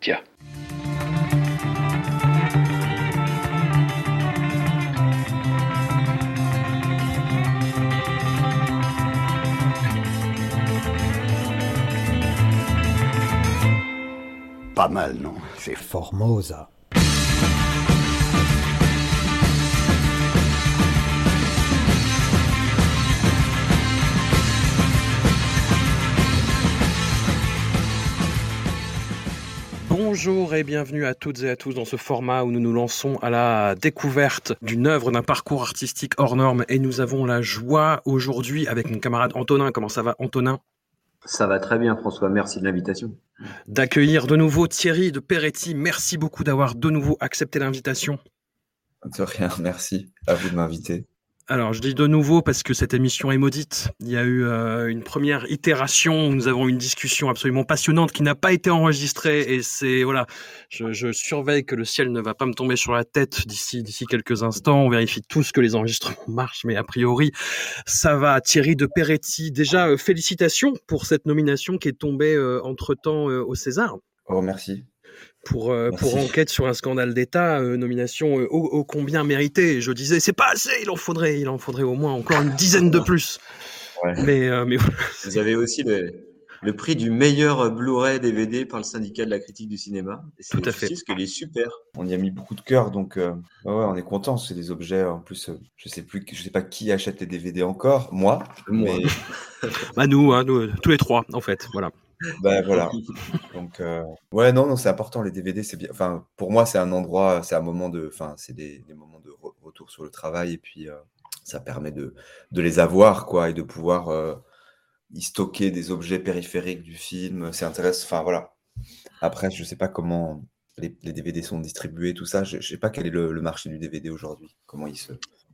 Tiens. Pas mal, non? C'est Formosa. Bonjour et bienvenue à toutes et à tous dans ce format où nous nous lançons à la découverte d'une œuvre, d'un parcours artistique hors norme et nous avons la joie aujourd'hui avec mon camarade Antonin. Comment ça va Antonin? Ça va très bien François, merci de l'invitation. D'accueillir de nouveau Thierry de Peretti. Merci beaucoup d'avoir de nouveau accepté l'invitation. De rien, merci à vous de m'inviter. Alors, je dis de nouveau parce que cette émission est maudite. Il y a eu euh, une première itération où nous avons eu une discussion absolument passionnante qui n'a pas été enregistrée et c'est voilà, je, surveille que le ciel ne va pas me tomber sur la tête d'ici d'ici quelques instants. On vérifie tous que les enregistrements marchent, mais a priori ça va. Thierry de Peretti, déjà euh, félicitations pour cette nomination qui est tombée euh, entre temps au César. Oh merci pour, euh, pour enquête sur un scandale d'État, euh, nomination euh, ô, ô, combien méritée. Je disais, c'est pas assez, il en faudrait, il en faudrait au moins encore une dizaine de plus. Ouais. Mais, mais vous avez aussi le, le prix du meilleur Blu-ray DVD par le syndicat de la critique du cinéma. Et Tout à fait. Parce qu'il est super. On y a mis beaucoup de cœur, donc euh, ouais, on est content. C'est des objets. En plus, euh, je sais plus, je sais pas qui achète les DVD encore. Moi. Moi. Mais... bah nous, hein, nous, tous les trois, en fait. Voilà. Ben voilà. Donc euh, ouais non non c'est important les DVD c'est bien. Enfin pour moi c'est un endroit c'est un moment de enfin c'est des, des, moments de re retour sur le travail et puis euh, ça permet de, de les avoir quoi et de pouvoir euh, y stocker des objets périphériques du film. C'est intéressant. Enfin voilà. Après je sais pas comment les, les, DVD sont distribués tout ça. Je, je sais pas quel est le, le marché du DVD aujourd'hui. Comment il se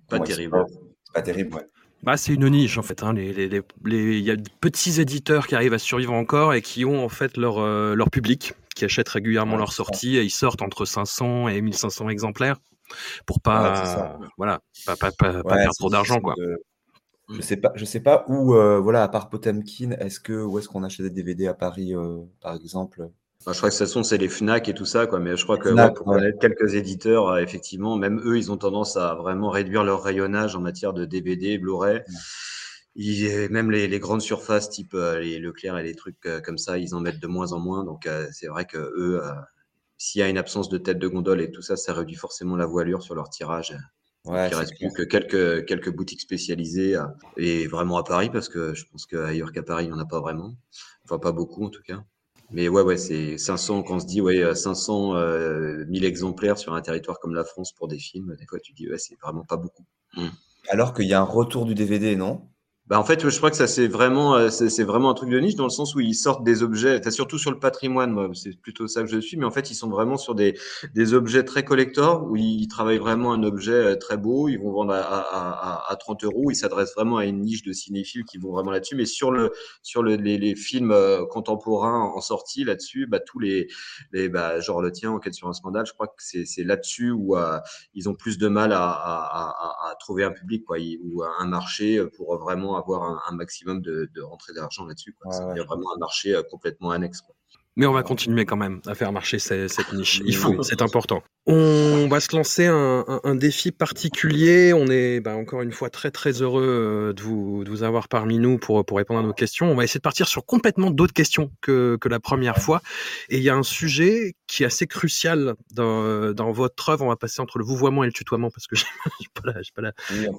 pas terrible. C'est pas terrible ouais. Bah, c'est une niche en fait. Hein. Les, les, les, il y a de petits éditeurs qui arrivent à survivre encore et qui ont en fait leur, euh, leur public, qui achètent régulièrement ouais, leurs sorties et ils sortent entre 500 et 1500 exemplaires pour pas, ouais, voilà, pas, pas, pas, ouais, pas perdre trop d'argent quoi. De... Je sais pas, je sais pas où, euh, voilà, à part Potemkin, est-ce que où est-ce qu'on achète des DVD à Paris, euh, par exemple? Enfin, je crois que de toute façon, c'est les FNAC et tout ça, quoi. Mais je crois que Fnac, ouais, pour quelques éditeurs, euh, effectivement, même eux, ils ont tendance à vraiment réduire leur rayonnage en matière de DVD, Blu-ray. Ouais. Même les, les, grandes surfaces, type euh, les Leclerc et les trucs euh, comme ça, ils en mettent de moins en moins. Donc, c'est vrai que eux, s'il y a une absence de tête de gondole et tout ça, ça réduit forcément la voilure sur leur tirage. Ouais, il reste plus que quelques, quelques boutiques spécialisées et vraiment à Paris, parce que je pense qu'ailleurs qu'à Paris, il n'y en a pas vraiment. Enfin, pas beaucoup en tout cas. Mais ouais, ouais, c'est 500, quand on se dit ouais, 500 euh, 1000 exemplaires sur un territoire comme la France pour des films, des fois tu dis ouais, c'est vraiment pas beaucoup. Mmh. Alors qu'il y a un retour du DVD, non? Bah en fait, je crois que ça c'est vraiment, euh, c'est vraiment un truc de niche dans le sens où ils sortent des objets. Surtout sur le patrimoine, moi, c'est plutôt ça que je suis. Mais en fait, ils sont vraiment sur des, des objets très collector où ils travaillent vraiment un objet euh, très beau. Ils vont vendre à, à, à 30 euros. Ils s'adressent vraiment à une niche de cinéphiles qui vont vraiment là-dessus. Mais sur le, sur le, les, films euh, contemporains en sortie là-dessus, bah tous les, les, bah genre le tien, enquête sur un scandale, je crois que c'est là-dessus où ils ont plus de mal à, à, trouver un public, quoi, ou un marché pour vraiment avoir un, un maximum de, de rentrée d'argent là-dessus. Ouais, vraiment un marché euh, complètement annexe. Quoi. Mais on va continuer quand même à faire marcher cette, cette niche. Il faut, c'est important. On va se lancer un, un, un défi particulier. On est bah, encore une fois très très heureux euh, de vous, de vous avoir parmi nous pour, pour répondre à nos questions. On va essayer de partir sur complètement d'autres questions que, que la première fois. Et il y a un sujet qui est assez crucial dans, dans votre œuvre. On va passer entre le vouvoiement et le tutoiement parce que j'ai pas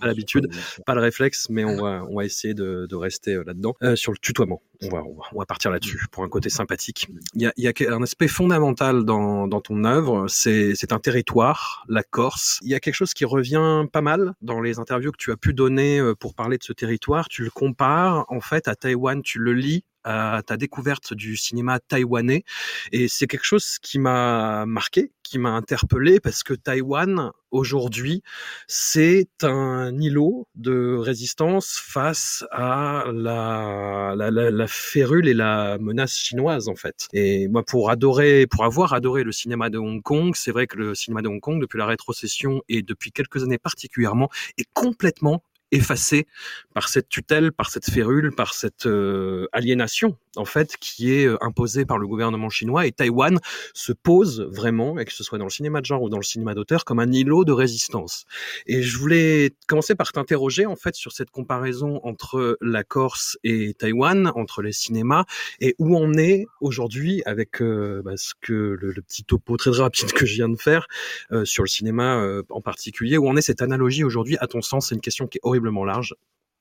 l'habitude, la, pas, pas, le réflexe, mais on va, on va essayer de, de rester euh, là-dedans. Euh, sur le tutoiement, on va, on va, on va partir là-dessus pour un côté sympathique. Il y a, il y a un aspect fondamental dans, dans ton œuvre, c'est un territoire, la Corse. Il y a quelque chose qui revient pas mal dans les interviews que tu as pu donner euh, pour parler de ce territoire. Tu le compares en fait à Taïwan, tu le lis à ta découverte du cinéma taïwanais et c'est quelque chose qui m'a marqué, qui m'a interpellé parce que Taïwan aujourd'hui c'est un îlot de résistance face à la, la, la, la, férule et la menace chinoise en fait. Et moi pour adorer, pour avoir adoré le cinéma de Hong Kong, c'est vrai que le cinéma de Hong Kong depuis la rétrocession et depuis quelques années particulièrement est complètement effacé par cette tutelle, par cette férule, par cette euh, aliénation en fait qui est euh, imposée par le gouvernement chinois et Taïwan se pose vraiment, et que ce soit dans le cinéma de genre ou dans le cinéma d'auteur, comme un îlot de résistance. Et je voulais commencer par t'interroger en fait sur cette comparaison entre la Corse et Taïwan, entre les cinémas, et où on est aujourd'hui avec euh, bah, ce que le, petit topo très rapide que je viens de faire sur le cinéma en particulier, où on est cette analogie aujourd'hui. À ton sens, c'est une question qui est large.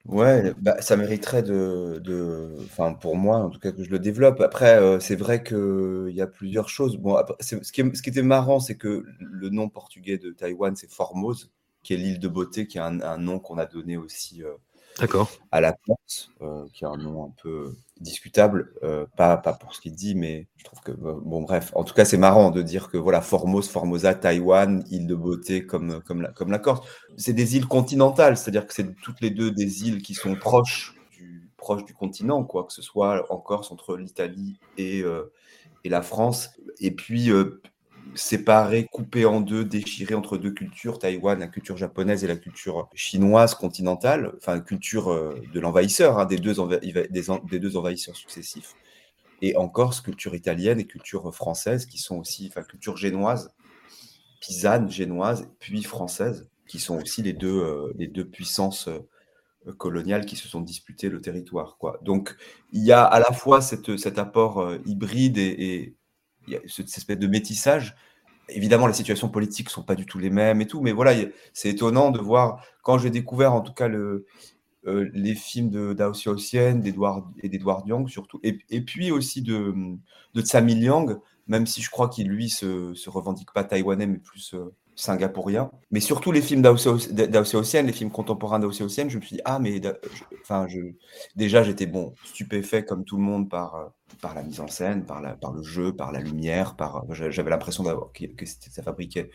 Ouais, bah, ça mériterait de, de, enfin pour moi en tout cas que je le développe. Après, euh, c'est vrai qu'il y a plusieurs choses. Bon, ce qui, ce qui était marrant, c'est que le nom portugais de Taïwan, c'est Formose, qui est l'île de beauté, qui est un, nom qu'on a donné aussi euh, D'accord. à la Corse, euh, qui est un nom un peu discutable, euh, pas, pas pour ce qu'il dit, mais je trouve que, euh, bon, bref, en tout cas, c'est marrant de dire que, voilà, Formose, Formosa, Taïwan, île de beauté comme, comme, la, comme la Corse. C'est des îles continentales, c'est-à-dire que c'est toutes les deux des îles qui sont proches du, du continent, quoi, que ce soit en Corse entre l'Italie et, et la France. Et puis, séparé, coupé en deux, déchiré entre deux cultures, Taïwan, la culture japonaise et la culture chinoise continentale, enfin culture euh, de l'envahisseur, hein, des, deux des, deux envahisseurs successifs. Et en Corse, culture italienne et culture française, qui sont aussi, enfin culture génoise, pisane, génoise, puis française, qui sont aussi les deux, euh, les deux puissances euh, coloniales qui se sont disputées le territoire. Donc il y a à la fois cette, cet apport hybride et il y a cette espèce de métissage. Évidemment, les situations politiques ne sont pas du tout les mêmes et tout, mais voilà, c'est étonnant de voir, quand j'ai découvert en tout cas euh, les films de Dao Xiaoxian et d'Edouard Yang surtout, et, puis aussi de, de Tsami Liang, même si je crois qu'il lui se, se revendique pas taïwanais, mais plus euh, singapourien. Mais surtout les films d'Aocean, les films contemporains d'Aocean, je me suis dit, ah, mais enfin, je, déjà, j'étais bon, stupéfait comme tout le monde par, euh, par la mise en scène, par, la, par le jeu, par la lumière, par, j'avais l'impression que, que ça fabriquait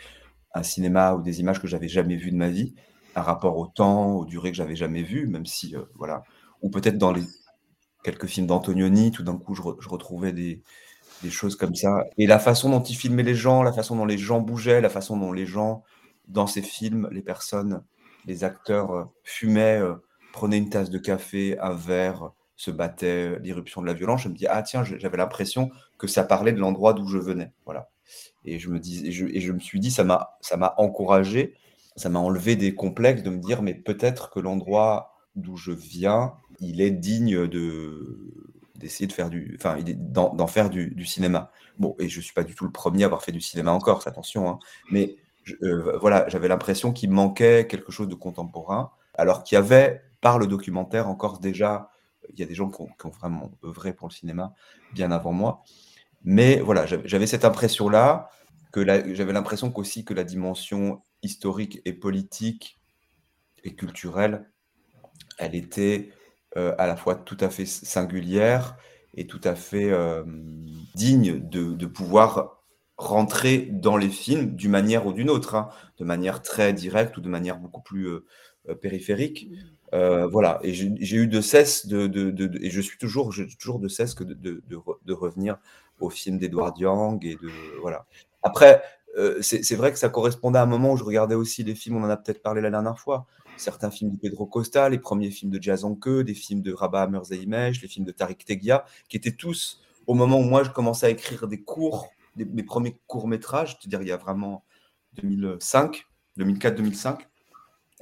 un cinéma ou des images que j'avais jamais vues de ma vie, un rapport au temps, aux durées que j'avais jamais vues, même si, euh, voilà, ou peut-être dans les quelques films d'Antonioni, tout d'un coup, je retrouvais des, des choses comme ça. Et la façon dont il filmait les gens, la façon dont les gens bougeaient, la façon dont les gens, dans ces films, les personnes, les acteurs euh, fumaient, euh, prenaient une tasse de café, un verre, se battaient, l'irruption de la violence, je me dis, ah tiens, j'avais l'impression que ça parlait de l'endroit d'où je venais. Voilà. Et je me, dis, et je, et je me suis dit, ça m'a encouragé, ça m'a enlevé des complexes de me dire, mais peut-être que l'endroit d'où je viens, il est digne de, d'essayer de faire du, enfin, d'en faire du, cinéma. Bon, et je suis pas du tout le premier à avoir fait du cinéma encore, attention, hein, mais euh, voilà, j'avais l'impression qu'il manquait quelque chose de contemporain, alors qu'il y avait, par le documentaire, encore déjà, il y a des gens qui ont, vraiment œuvré pour le cinéma bien avant moi, mais voilà, j'avais cette impression-là, que j'avais l'impression qu'aussi que la dimension historique et politique et culturelle, elle était euh, à la fois tout à fait singulière et tout à fait euh, digne de, pouvoir rentrer dans les films d'une manière ou d'une autre, hein, de manière très directe ou de manière beaucoup plus euh, périphérique. voilà, et j'ai eu de cesse de, et je suis toujours, toujours de cesse que de, revenir au film d'Edouard Yang et de voilà. Après, c'est vrai que ça correspondait à un moment où je regardais aussi les films, on en a peut-être parlé la dernière fois, certains films de Pedro Costa, les premiers films de Jazz Queue, des films de Rabat Merzeimesh, les films de Tariq Tegia, qui étaient tous au moment où moi je commençais à écrire des cours, mes premiers courts-métrages, c'est-à-dire il y a vraiment 2005, 2004-2005.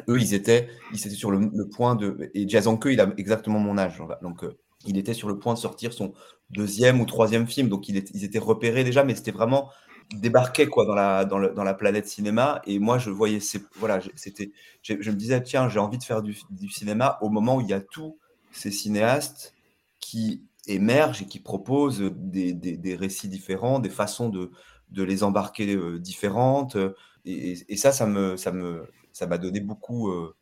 Eux, ils étaient, ils étaient sur le, point de. Et Jazz Queue, il a exactement mon âge. Donc, euh, il était sur le point de sortir son deuxième ou troisième film. Donc, il ils étaient repérés déjà, mais c'était vraiment débarquait quoi dans la, dans, dans, la planète cinéma. Et moi je voyais voilà c'était je, me disais tiens j'ai envie de faire du, cinéma au moment où il y a tous ces cinéastes qui émergent et qui proposent des, des, récits différents des façons de, de les embarquer euh, différentes. Et, et, ça ça me ça me ça m'a donné beaucoup euh,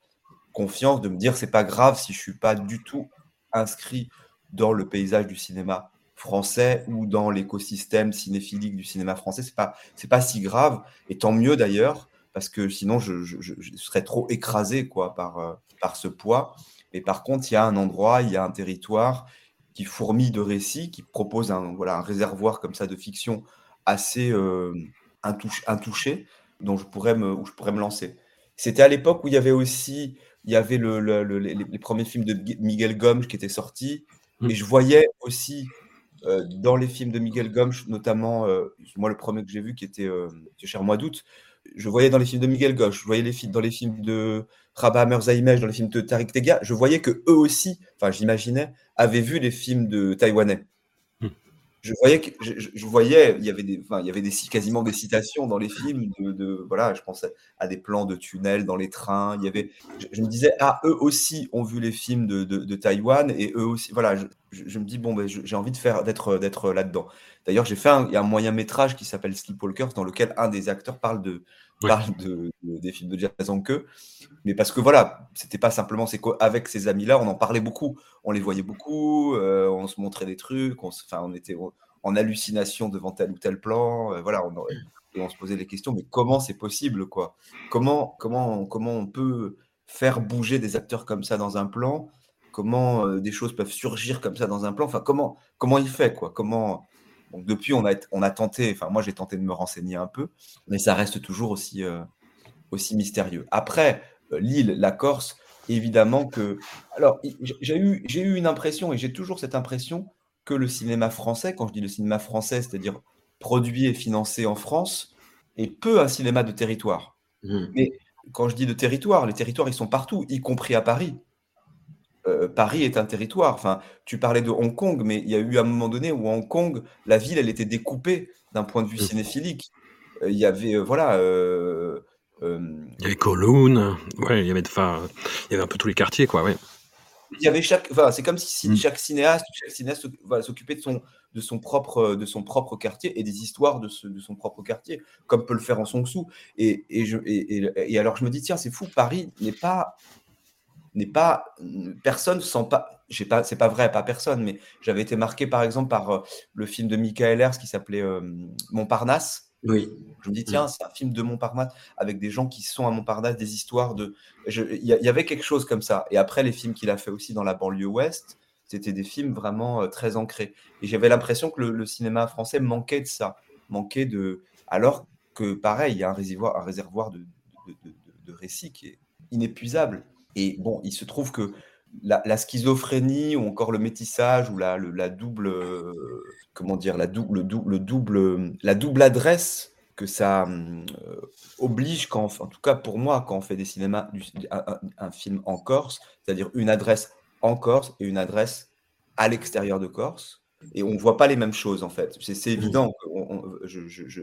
confiance de me dire c'est pas grave si je suis pas du tout inscrit dans le paysage du cinéma français ou dans l'écosystème cinéphilique du cinéma français. C'est pas c'est pas si grave et tant mieux d'ailleurs parce que sinon je, serais trop écrasé quoi par euh, par ce poids. Et par contre, il y a un endroit, il y a un territoire qui fourmille de récits, qui propose un voilà un réservoir comme ça de fiction assez euh, intouché, dont je pourrais me où je pourrais me lancer. C'était à l'époque où il y avait aussi il y avait le, les, premiers films de Miguel Gomes qui étaient sortis. Mm. Et je voyais aussi euh, dans les films de Miguel Gomes, notamment, euh, moi le premier que j'ai vu qui était euh, Cher Mois d'août, je voyais dans les films de Miguel Gomes, je voyais les films, dans les films de Rabat Merzaimesh, dans les films de Tariq Tega, je voyais que eux aussi, enfin j'imaginais, avaient vu les films de Taïwanais je voyais il y avait des enfin, il y avait quasiment des citations dans les films de, voilà je pensais à des plans de tunnels dans les trains il y avait je, me disais ah eux aussi ont vu les films de, de, Taïwan et eux aussi voilà je, me dis bon ben j'ai envie de faire d'être d'être là dedans d'ailleurs j'ai fait un, il y a un moyen métrage qui s'appelle Sleepwalkers dans lequel un des acteurs parle de parle de, des films de Jason que mais parce que voilà, c'était pas simplement, c'est qu'avec ces amis-là, on en parlait beaucoup, on les voyait beaucoup, euh, on se montrait des trucs, on, on était en hallucination devant tel ou tel plan, euh, voilà, on, et on se posait des questions, mais comment c'est possible, quoi? Comment, comment, comment on peut faire bouger des acteurs comme ça dans un plan? Comment euh, des choses peuvent surgir comme ça dans un plan? Enfin, comment, comment il fait, quoi? Comment donc depuis, on a, on a tenté, enfin moi j'ai tenté de me renseigner un peu, mais ça reste toujours aussi, aussi mystérieux. Après, euh, l'île, la Corse, évidemment que. Alors, j'ai eu, j'ai eu une impression, et j'ai toujours cette impression, que le cinéma français, quand je dis le cinéma français, c'est-à-dire produit et financé en France, est peu un cinéma de territoire. Mmh. Mais quand je dis de territoire, les territoires, ils sont partout, y compris à Paris. Euh, Paris est un territoire. Enfin, tu parlais de Hong Kong, mais il y a eu un moment donné où Hong Kong, la ville, elle était découpée d'un point de vue cinéphilique. Euh, il y avait, voilà, euh, il y avait Kowloon, ouais, il y avait, enfin, il y avait un peu tous les quartiers, quoi, ouais. Il y avait chaque, enfin, c'est comme si mm. chaque cinéaste, chaque cinéaste s'occupait de son, de son propre, de son propre quartier et des histoires de, ce, de son propre quartier, comme peut le faire en Song Soo. Et, et, je, et, et, alors je me dis tiens, c'est fou, Paris n'est pas, n'est pas, personne sent pas, j'ai pas, c'est pas vrai, pas personne, mais j'avais été marqué par exemple par euh, le film de Michael Ers qui s'appelait euh, Montparnasse oui. Je me dis, tiens, c'est un film de Montparnasse avec des gens qui sont à Montparnasse, des histoires de. Il y, avait quelque chose comme ça. Et après, les films qu'il a fait aussi dans la banlieue ouest, c'était des films vraiment euh, très ancrés. Et j'avais l'impression que le, cinéma français manquait de ça. Manquait de. Alors que, pareil, il y a un réservoir, un réservoir de, de, récits qui est inépuisable. Et bon, il se trouve que la, schizophrénie ou encore le métissage ou la, la double, euh, comment dire, la double, le double, la double adresse que ça euh, oblige, quand, en tout cas pour moi, quand on fait des cinémas, un, film en Corse, c'est-à-dire une adresse en Corse et une adresse à l'extérieur de Corse, et on ne voit pas les mêmes choses en fait. C'est évident. Que je,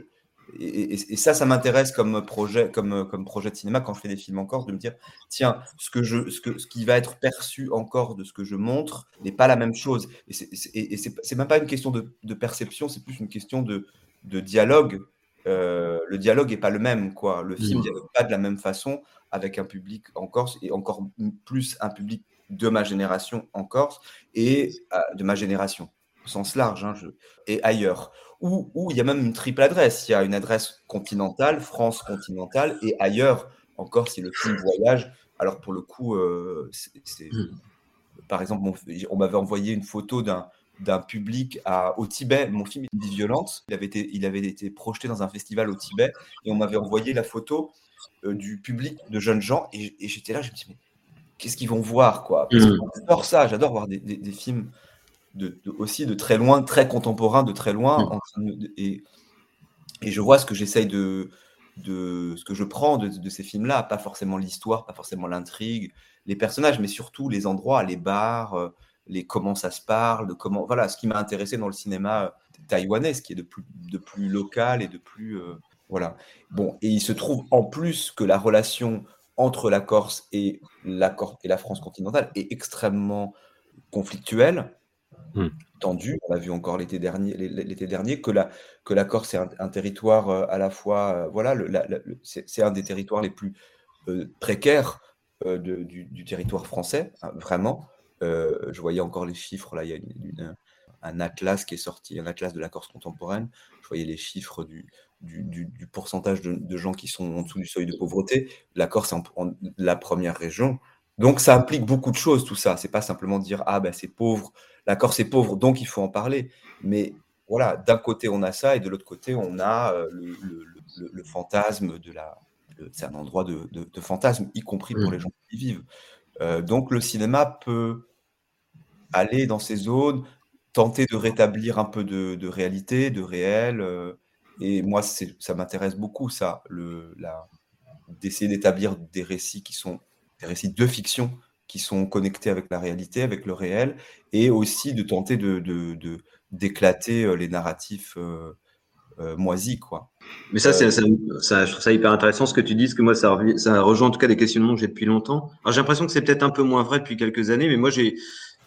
et, ça, ça m'intéresse comme projet, comme, comme projet de cinéma quand je fais des films en Corse, de me dire tiens, ce, que je, ce, que, ce qui va être perçu encore de ce que je montre n'est pas la même chose. Et c'est même pas une question de, de perception, c'est plus une question de, de dialogue. Euh, le dialogue n'est pas le même. Quoi. Le film ne mmh. dialogue pas de la même façon avec un public en Corse et encore plus un public de ma génération en Corse et euh, de ma génération au sens large hein, je, et ailleurs où, il y a même une triple adresse. Il y a une adresse continentale, France continentale, et ailleurs, encore si le film voyage. Alors pour le coup, euh, c'est, hmm. par exemple, on m'avait envoyé une photo d'un, d'un public à, au Tibet. Mon film est violente. Il avait, été, il avait été projeté dans un festival au Tibet, et on m'avait envoyé la photo euh, du public de jeunes gens, et, j'étais là, je me dis, mais qu'est-ce qu'ils vont voir quoi? Hmm. J'adore ça, j'adore voir des, des films aussi de très loin, très contemporain, de très loin. Mm. et, et, je vois ce que j'essaye de, de, ce que je prends de, ces films-là, pas forcément l'histoire, pas forcément l'intrigue, les personnages, mais surtout les endroits, les bars, euh, les comment ça se parle, de comment, voilà, ce qui m'a intéressé dans le cinéma euh, taïwanais, ce qui est de plus, de plus local et de plus, euh, voilà. Bon, et il se trouve en plus que la relation entre la Corse et la, et la France continentale est extrêmement conflictuelle Mmh. tendu. On l'a vu encore l'été dernier, l'été dernier que la, que la Corse est un, territoire euh, à la fois, euh, voilà, c'est un des territoires les plus euh, précaires du, territoire français, hein, vraiment. je voyais encore les chiffres là, il y a un atlas qui est sorti, un atlas de la Corse contemporaine. Je voyais les chiffres du, du, pourcentage de, gens qui sont en dessous du seuil de pauvreté. La Corse est la première région. Donc ça implique beaucoup de choses, tout ça. C'est pas simplement dire ah ben c'est pauvre, la Corse est pauvre, donc il faut en parler. Mais voilà, d'un côté on a ça et de l'autre côté on a euh, le, fantasme de la. C'est un endroit de, fantasme, y compris pour mm. les gens qui y vivent. donc le cinéma peut aller dans ces zones, tenter de rétablir un peu de, réalité, de réel. et moi, ça m'intéresse beaucoup, ça, d'essayer d'établir des récits qui sont des récits de fiction qui sont connectés avec la réalité, avec le réel, et aussi de tenter de, d'éclater euh, les narratifs euh, euh, moisis, quoi. Mais ça, je trouve ça hyper intéressant ce que tu dis, parce que moi, ça, ça rejoint en tout cas des questionnements que j'ai depuis longtemps. Alors, j'ai l'impression que c'est peut-être un peu moins vrai depuis quelques années, mais moi, j'ai,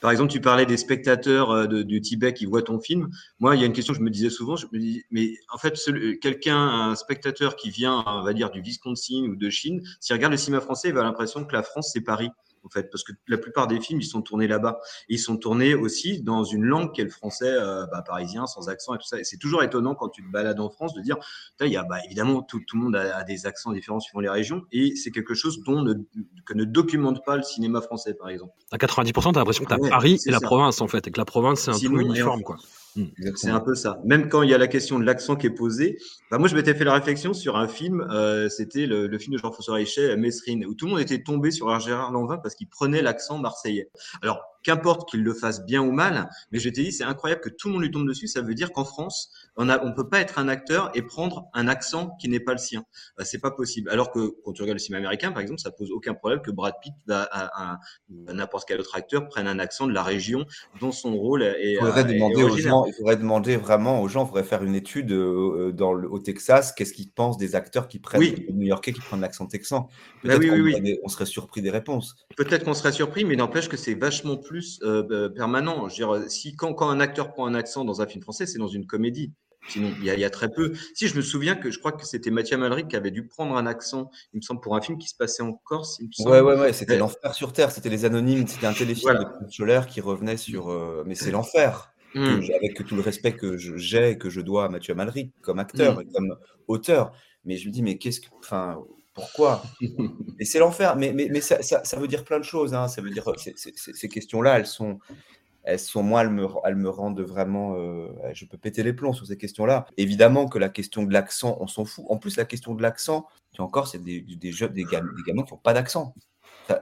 par exemple, tu parlais des spectateurs du Tibet qui voient ton film. Moi, il y a une question que je me disais souvent. Je me mais en fait, quelqu'un, un spectateur qui vient, on va dire, du Wisconsin ou de Chine, s'il regarde le cinéma français, il va l'impression que la France, c'est Paris en fait, parce que la plupart des films, ils sont tournés là-bas. ils sont tournés aussi dans une langue qui est le français euh, bah, parisien, sans accent et tout ça. Et c'est toujours étonnant quand tu te balades en France de dire, il y a, bah, évidemment, tout, tout, le monde a, des accents différents suivant les régions, et c'est quelque chose dont ne, que ne documente pas le cinéma français, par exemple. À 90%, tu as l'impression que tu as Paris et la province, en fait, et que la province, c'est un peu uniforme, quoi. Mm. C'est un peu ça. Même quand il y a la question de l'accent qui est posée, bah moi je m'étais fait la réflexion sur un film, euh, c'était le, film de Jean-François Richet, Mesrine, où tout le monde était tombé sur Gérard Lanvin parce qu'il prenait l'accent marseillais. Alors qu'importe qu'il le fasse bien ou mal, mais je t'ai dit, c'est incroyable que tout le monde lui tombe dessus. Ça veut dire qu'en France, on ne on peut pas être un acteur et prendre un accent qui n'est pas le sien. Bah, c'est pas possible. Alors que quand tu regardes le cinéma américain, par exemple, ça pose aucun problème que Brad Pitt, à, n'importe quel autre acteur, prenne un accent de la région dont son rôle est. Il faudrait, demander, aux gens, il faudrait demander vraiment aux gens, il faudrait faire une étude euh, dans le, au Texas, qu'est-ce qu'ils pensent des acteurs qui prennent, oui. les New-Yorkais qui prennent l'accent texan. Bah Peut-être qu'on on serait surpris des réponses. Peut-être qu'on serait surpris, mais n'empêche que c'est vachement plus euh, euh, permanent. Je veux dire, si quand, quand un acteur prend un accent dans un film français, c'est dans une comédie. Sinon, il y, a, très peu. Si je me souviens que je crois que c'était Mathieu Malric qui avait dû prendre un accent, il me semble, pour un film qui se passait en Corse. Il me semble. Ouais, ouais, ouais, c'était l'enfer sur terre. C'était les anonymes. C'était un téléfilm de Scholler qui revenait sur. Euh, mais c'est l'enfer. Hmm. Avec tout le respect que j'ai et que je dois à Mathieu Malric comme acteur hmm. et comme auteur. Mais je me dis, mais qu'est-ce que. Enfin, pourquoi? Et c'est l'enfer. Mais, mais, mais ça, ça, veut dire plein de choses. Hein. Ça veut dire ces questions-là, elles sont, elles sont moi, elles me, elles me rendent vraiment. Euh, je peux péter les plombs sur ces questions-là. Évidemment que la question de l'accent, on s'en fout. En plus, la question de l'accent, tu encore, c'est des, des, jeunes, des, gamins, des gamins qui n'ont pas d'accent. Ça,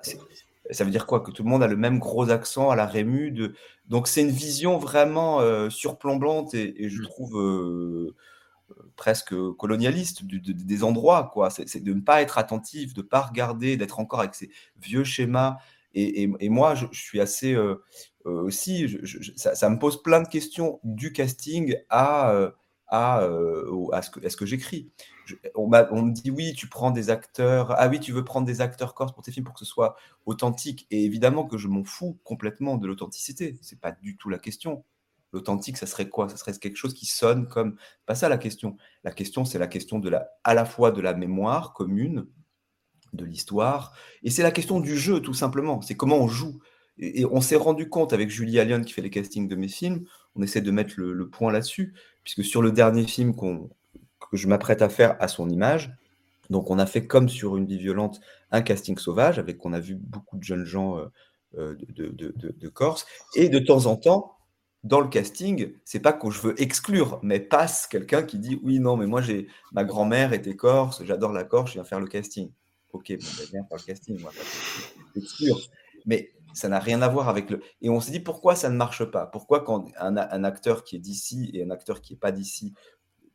ça, veut dire quoi? Que tout le monde a le même gros accent à la rému. De... Donc, c'est une vision vraiment euh, surplombante et, je mmh. trouve. Euh, presque colonialiste des endroits, quoi. C'est de ne pas être attentif, de ne pas regarder, d'être encore avec ces vieux schémas. Et, moi, je, suis assez euh, euh, aussi, ça, me pose plein de questions du casting à, euh, à, à ce que, que j'écris. On, on, me dit oui, tu prends des acteurs. Ah oui, tu veux prendre des acteurs corse pour tes films pour que ce soit authentique. Et évidemment que je m'en fous complètement de l'authenticité. C'est pas du tout la question. L'authentique, ça serait quoi? Ça serait quelque chose qui sonne comme. Pas ça la question. La question, c'est la question de la, à la fois de la mémoire commune, de l'histoire. Et c'est la question du jeu, tout simplement. C'est comment on joue. Et, on s'est rendu compte avec Julie Allion qui fait les castings de mes films, on essaie de mettre le, point là-dessus, puisque sur le dernier film que je m'apprête à faire à son image, donc on a fait comme sur Une vie violente un casting sauvage, avec on a vu beaucoup de jeunes gens euh, euh, de, de, Corse, et de temps en temps, dans le casting, c'est pas que je veux exclure, mais passe quelqu'un qui dit oui, non, mais moi j'ai ma grand-mère était corse, j'adore la Corse, je viens faire le casting. Ok, bon, ben, viens faire le casting, moi, exclure. Mais ça n'a rien à voir avec le. Et on s'est dit pourquoi ça ne marche pas? Pourquoi quand un, acteur qui est d'ici et un acteur qui n'est pas d'ici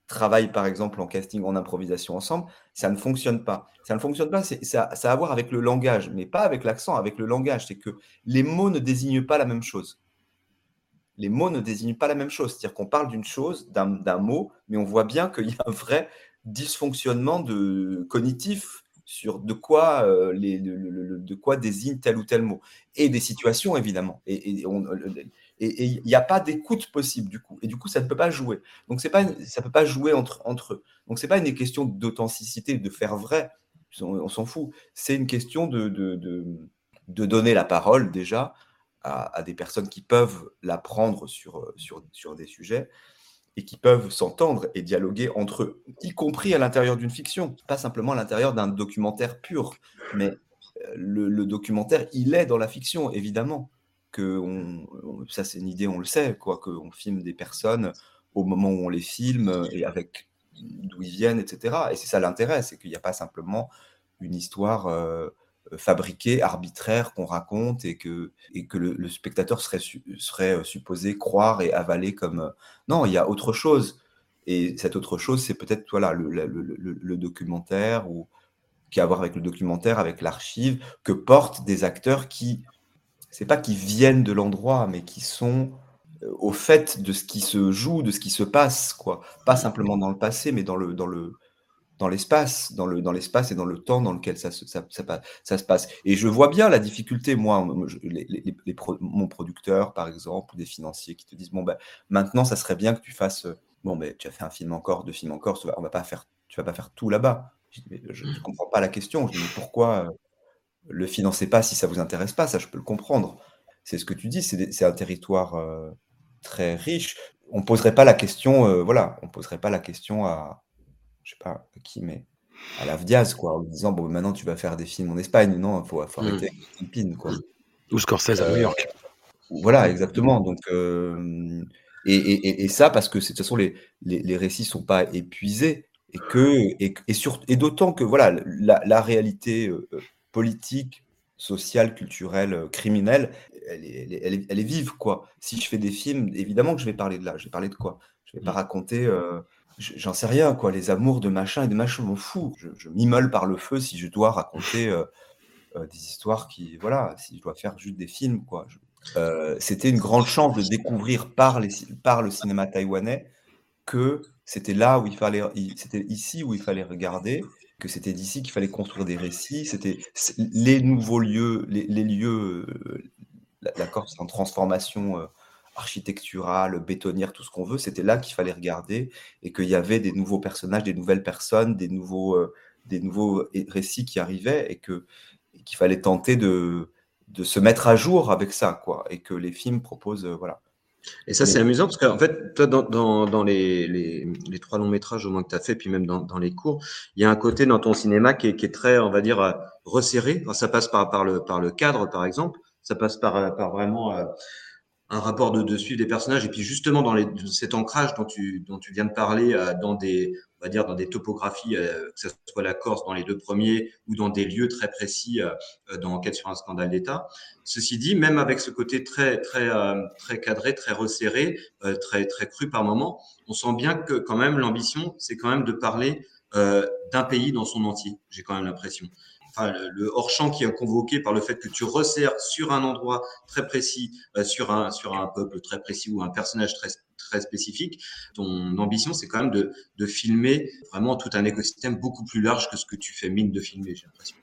travaillent par exemple en casting, en improvisation ensemble, ça ne fonctionne pas. Ça ne fonctionne pas, ça, ça a à voir avec le langage, mais pas avec l'accent, avec le langage. C'est que les mots ne désignent pas la même chose. Les mots ne désignent pas la même chose. C'est-à-dire qu'on parle d'une chose, d'un mot, mais on voit bien qu'il y a un vrai dysfonctionnement cognitif sur de quoi, euh, les, de quoi désigne tel ou tel mot. Et des situations, évidemment. Et il n'y a pas d'écoute possible, du coup. Et du coup, ça ne peut pas jouer. Donc, pas, ça ne peut pas jouer entre, eux. Donc, ce n'est pas une question d'authenticité, de faire vrai. On, s'en fout. C'est une question de, de, donner la parole, déjà, à, des personnes qui peuvent la prendre sur, sur, des sujets et qui peuvent s'entendre et dialoguer entre eux, y compris à l'intérieur d'une fiction, pas simplement à l'intérieur d'un documentaire pur, mais euh, le, documentaire, il est dans la fiction, évidemment. Ça, c'est une idée, on le sait, quoi, qu'on filme des personnes au moment où on les filme et avec d'où ils viennent, etc. Et c'est ça l'intérêt, c'est qu'il n'y a pas simplement une histoire euh, fabriqué, arbitraire qu'on raconte et que, et que le, spectateur serait, serait supposé croire et avaler comme... non, il y a autre chose. Et cette autre chose, c'est peut-être voilà, le, le, documentaire ou qui a à voir avec le documentaire, avec l'archive, que portent des acteurs qui, c'est pas qui viennent de l'endroit, mais qui sont au fait de ce qui se joue, de ce qui se passe, quoi. Pas simplement dans le passé, mais dans le, dans le, dans l'espace, dans, le, dans l'espace et dans le temps dans lequel ça se, ça, ça, se passe. Et je vois bien la difficulté, moi, les, les, mon producteur, par exemple, ou des financiers qui te disent, bon, ben, maintenant, ça serait bien que tu fasses, bon, ben, tu as fait un film encore, deux films encore, on va pas faire, tu vas pas faire tout là-bas. Je ne comprends pas la question. Je dis, pourquoi euh, le financez pas si ça vous intéresse pas? Ça, je peux le comprendre. C'est ce que tu dis, c'est un territoire euh, très riche. On poserait pas la question, euh, voilà, on poserait pas la question à, je sais pas qui, mais à la Diaz, quoi, en disant bon, maintenant tu vas faire des films en Espagne, non, il faut, faut, arrêter mmh. avec quoi. Ou Scorsese à New York. Euh, voilà, exactement. Donc, euh, et, et, et, ça parce que de toute façon les, les, les récits sont pas épuisés et que et, et, et d'autant que voilà la, la réalité euh, politique, sociale, culturelle, criminelle, elle est, elle, est, elle, est, vive quoi. Si je fais des films, évidemment que je vais parler de là. Je vais parler de quoi? Je vais pas mmh. raconter j'en sais rien, quoi, les amours de machin et de machin, je m'en fous. Je, m'immole par le feu si je dois raconter euh, euh, des histoires qui, voilà, si je dois faire juste des films, quoi. Euh, c'était une grande chance de découvrir par, les, par le cinéma taïwanais que c'était là où il fallait, c'était ici où il fallait regarder, que c'était d'ici qu'il fallait construire des récits, c'était les nouveaux lieux, les, lieux, la Corse en transformation architecturale, bétonnière, tout ce qu'on veut, c'était là qu'il fallait regarder et qu'il y avait des nouveaux personnages, des nouvelles personnes, des nouveaux, euh, des nouveaux récits qui arrivaient et que qu'il fallait tenter de, de se mettre à jour avec ça, quoi, et que les films proposent, euh, voilà. Et ça, c'est amusant parce qu'en fait, toi, dans, dans, dans les, les, les, trois longs métrages au moins que tu as fait, puis même dans, dans, les cours, il y a un côté dans ton cinéma qui est, qui est très, on va dire, euh, resserré. ça passe par, par, le, par le cadre, par exemple. Ça passe par, par vraiment un rapport de, de, suivre des personnages et puis justement dans les, cet ancrage dont tu, dont tu viens de parler euh, dans des on va dire dans des topographies euh, que ce soit la Corse dans les deux premiers ou dans des lieux très précis euh, dans Enquête sur un scandale d'État. Ceci dit, même avec ce côté très très très cadré, très resserré, très très cru par moment, on sent bien que quand même l'ambition, c'est quand même de parler d'un pays dans son entier. J'ai quand même l'impression le, hors-champ qui est convoqué par le fait que tu resserres sur un endroit très précis, euh, sur, un, sur un peuple très précis ou un personnage très, très spécifique. Ton ambition, c'est quand même de, de filmer vraiment tout un écosystème beaucoup plus large que ce que tu fais mine de filmer, j'ai l'impression.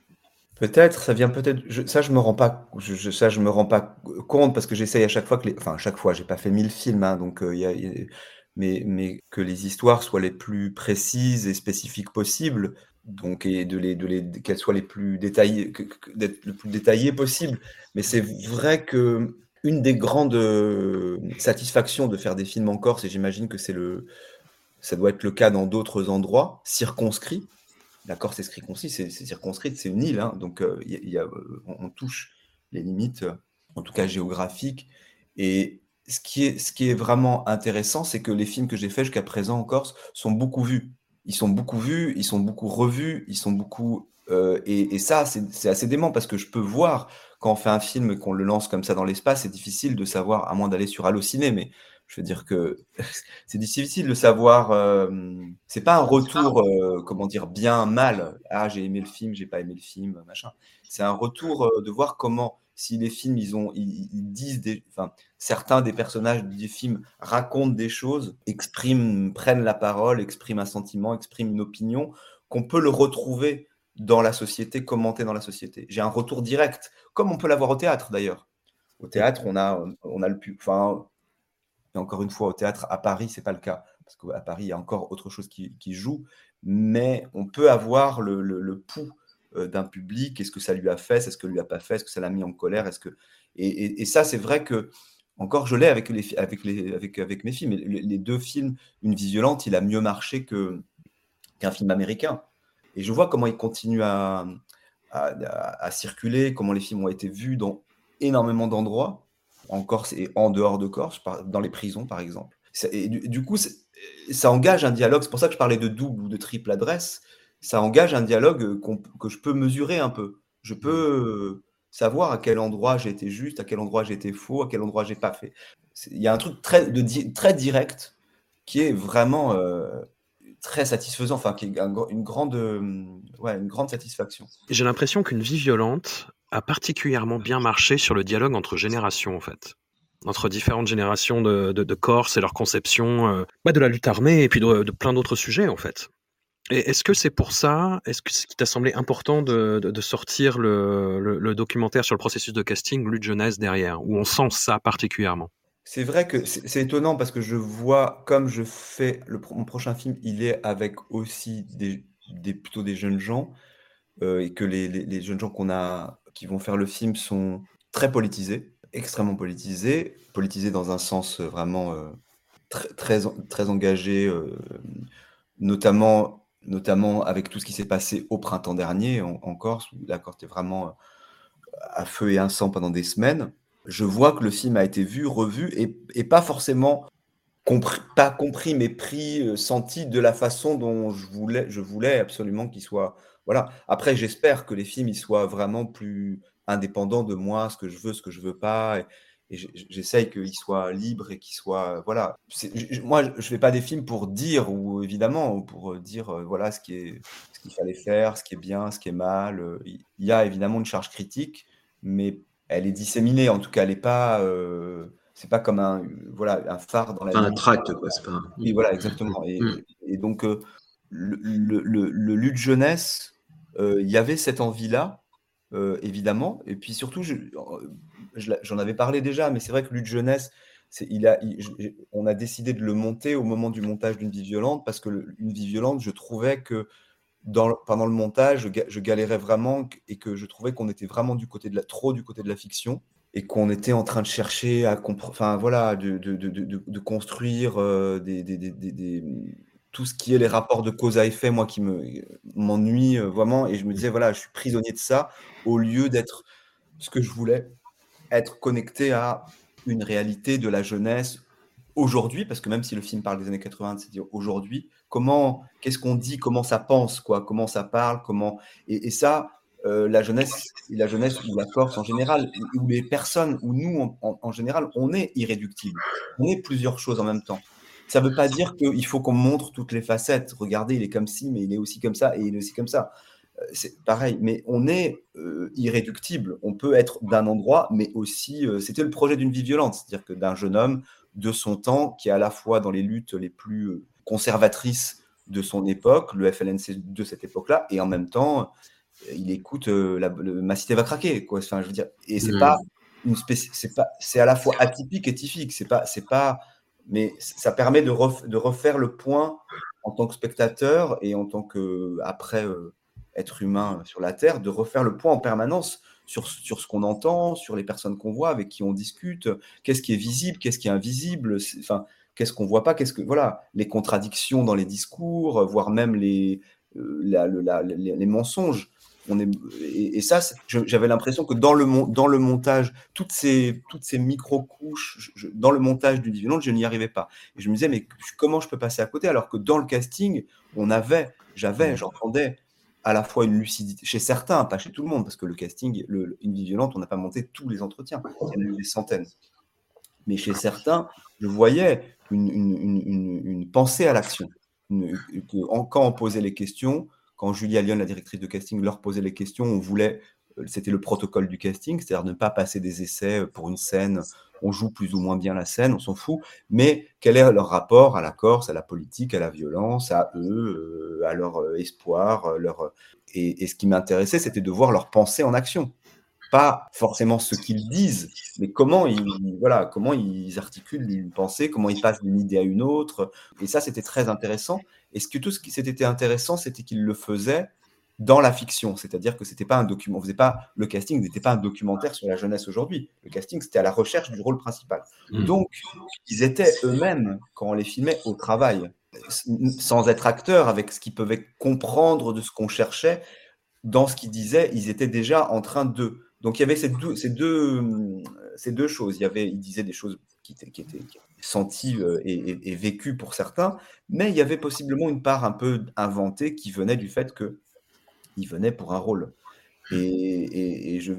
Peut-être, ça vient peut-être. Ça, je me rends pas. Ça, je me rends pas compte parce que j'essaye à chaque fois que les. Enfin, à chaque fois, j'ai pas fait mille films, hein, donc euh, mais, mais que les histoires soient les plus précises et spécifiques possibles donc et de de les qu'elles soient les plus détaillées, d'être. Mais c'est vrai que une des grandes euh, satisfactions de faire des films en Corse, et j'imagine que c'est le, ça doit être le cas dans d'autres endroits circonscrits. La Corse est circonscrite, c'est circonscrite, c'est une île, hein, donc euh, on, touche les limites, en tout cas géographiques. Et ce qui est vraiment intéressant, c'est que les films que j'ai faits jusqu'à présent en Corse sont beaucoup vus ils sont beaucoup vus, ils sont beaucoup revus, ils sont beaucoup. Euh, et, ça, c'est assez dément parce que je peux voir quand on fait un film et qu'on le lance comme ça dans l'espace, c'est difficile de savoir, à moins d'aller sur Allociné, mais je veux dire que c'est difficile de savoir. Euh, c'est pas un retour, euh, comment dire, bien mal. Ah, j'ai aimé le film, j'ai pas aimé le film, machin. C'est un retour de voir comment si les films, ils, ont, ils, disent des, enfin, certains des personnages des films racontent des choses, expriment, prennent la parole, expriment un sentiment, expriment une opinion, qu'on peut le retrouver dans la société, commenter dans la société. J'ai un retour direct, comme on peut l'avoir au théâtre d'ailleurs. Au théâtre, on a, on a le enfin, encore une fois, au théâtre, à Paris, c'est pas le cas, parce qu'à Paris, il y a encore autre chose qui, joue, mais on peut avoir le, pouls euh, d'un public. Est-ce que ça lui a fait? Est-ce que lui a pas fait? Est-ce que ça l'a mis en colère? Est-ce que et, ça, c'est vrai que encore je l'ai avec les avec les avec avec mes films. Les, deux films, Une vie violente, il a mieux marché qu'un film américain. Et je vois comment il continue à, circuler, comment les films ont été vus dans énormément d'endroits, en Corse et en dehors de Corse, dans les prisons par exemple. Et du, coup, ça engage un dialogue. C'est pour ça que je parlais de double ou de triple adresse ça engage un dialogue que je peux mesurer un peu. Je peux savoir à quel endroit été juste, à quel endroit été faux, à quel endroit j'ai pas fait. Il y a un truc très, direct qui est vraiment euh, très satisfaisant, enfin qui est une grande, ouais, une grande satisfaction. J'ai l'impression qu'une vie violente a particulièrement bien marché sur le dialogue entre générations en fait entre différentes générations de, de, Corses et leur conception euh, bah, de la lutte armée et puis de, de plein d'autres sujets en fait. Est-ce que c'est pour ça, est-ce que ce qui t'a semblé important de, de sortir le, le, documentaire sur le processus de casting, Lutte Jeunesse derrière, où on sent ça particulièrement? C'est vrai que c'est étonnant parce que je vois, comme je fais mon prochain film, il est avec aussi des, plutôt des jeunes gens euh, et que les, les jeunes gens qu'on a qui vont faire le film sont très politisés, extrêmement politisés, politisés dans un sens vraiment euh, très, très, engagé, euh, notamment notamment avec tout ce qui s'est passé au printemps dernier en, Corse, où la Corse était vraiment euh, à feu et un sang pendant des semaines. Je vois que le film a été vu, revu, et, pas forcément compris, pas compris, mais pris, euh, senti de la façon dont je voulais, je voulais absolument qu'il soit. Voilà. Après, j'espère que les films ils soient vraiment plus indépendants de moi, ce que je veux, ce que je veux pas. Et, et j'essaye qu'il soit libre et qu'il soit voilà moi je fais pas des films pour dire ou évidemment pour euh, dire euh, voilà ce qui est ce qu'il fallait faire ce qui est bien ce qui est mal euh, il y a évidemment une charge critique mais elle est disséminée en tout cas elle est pas c'est pas comme un voilà un phare dans la un tract quoi c'est pas oui voilà exactement et, mm. donc le, le, le, le lutte jeunesse il y avait cette envie là évidemment. Et puis surtout je, j'en avais parlé déjà, mais c'est vrai que Lutte Jeunesse, il a, on a décidé de le monter au moment du montage d'une vie violente parce que une vie violente, je trouvais que dans, pendant le montage, je, galérais vraiment et que je trouvais qu'on était vraiment du côté de la, trop du côté de la fiction et qu'on était en train de chercher à enfin voilà, de, de, de, de construire euh, des, tout ce qui est les rapports de cause à effet, moi qui me m'ennuie euh, vraiment, et je me disais voilà, je suis prisonnier de ça au lieu d'être ce que je voulais être connecté à une réalité de la jeunesse aujourd'hui, parce que même si le film parle des années 80, c'est-à-dire aujourd'hui, comment, qu'est-ce qu'on dit, comment ça pense, quoi, comment ça parle, comment, et, ça, euh, la jeunesse, la jeunesse ou la Corse en général, ou les personnes, ou nous en, général, on est irréductible, on est plusieurs choses en même temps. Ça ne veut pas dire qu'il faut qu'on montre toutes les facettes. Regardez, il est comme ci, mais il est aussi comme ça, et il est aussi comme ça c'est pareil, mais on est euh, irréductible. On peut être d'un endroit, mais aussi, euh, c'était le projet d'une vie violente, c'est-à-dire que d'un jeune homme de son temps, qui est à la fois dans les luttes les plus euh, conservatrices de son époque, le FLNC de cette époque-là, et en même temps, il écoute la, Ma cité va craquer, quoi. Enfin, je veux dire, et c'est pas une c'est pas, c'est à la fois atypique et typique. C'est pas, c'est pas, mais ça permet de, refaire le point en tant que spectateur et en tant que après être humain sur la Terre, de refaire le point en permanence sur, sur ce qu'on entend, sur les personnes qu'on voit, avec qui on discute, qu'est-ce qui est visible, qu'est-ce qui est invisible, enfin, qu'est-ce qu'on voit pas, qu'est-ce que voilà, les contradictions dans les discours, voire même les, euh, les, mensonges. On est, et, ça, j'avais l'impression que dans le, dans le montage, toutes ces, toutes ces micro-couches, dans le montage du Divinante, je n'y arrivais pas. Et je me disais, mais comment je peux passer à côté alors que dans le casting, on avait, j'avais, j'entendais à la fois une lucidité, chez certains, pas chez tout le monde, parce que le casting, le, une vie violente, on n'a pas monté tous les entretiens, il y en a eu des centaines. Mais chez certains, je voyais une, une, une, pensée à l'action. Quand on posait les questions, quand Julia Lyon, la directrice de casting, leur posait les questions, on voulait, euh, c'était le protocole du casting, c'est-à-dire ne pas passer des essais pour une scène on joue plus ou moins bien la scène, on s'en fout, mais quel est leur rapport à la Corse, à la politique, à la violence, à eux, euh, à leur euh, espoir, euh, leur... Et, ce qui m'intéressait, c'était de voir leur pensée en action. Pas forcément ce qu'ils disent, mais comment ils, voilà, comment ils articulent une pensée, comment ils passent d'une idée à une autre. Et ça, c'était très intéressant. Et ce que tout ce qui s'était intéressant, c'était qu'ils le faisaient dans la fiction, c'est-à-dire que c'était pas un document, on faisait pas le casting n'était pas un documentaire sur la jeunesse aujourd'hui. Le casting c'était à la recherche du rôle principal. Hmm. Donc ils étaient eux-mêmes quand on les filmait au travail, sans être acteurs, avec ce qu'ils pouvaient comprendre de ce qu'on cherchait dans ce qu'ils disaient, ils étaient déjà en train de. Donc il y avait ces deux, deux choses. Il disaient des choses qui étaient, senties euh, et, vécues pour certains, mais il y avait possiblement une part un peu inventée qui venait du fait que il venait pour un rôle. Et, je,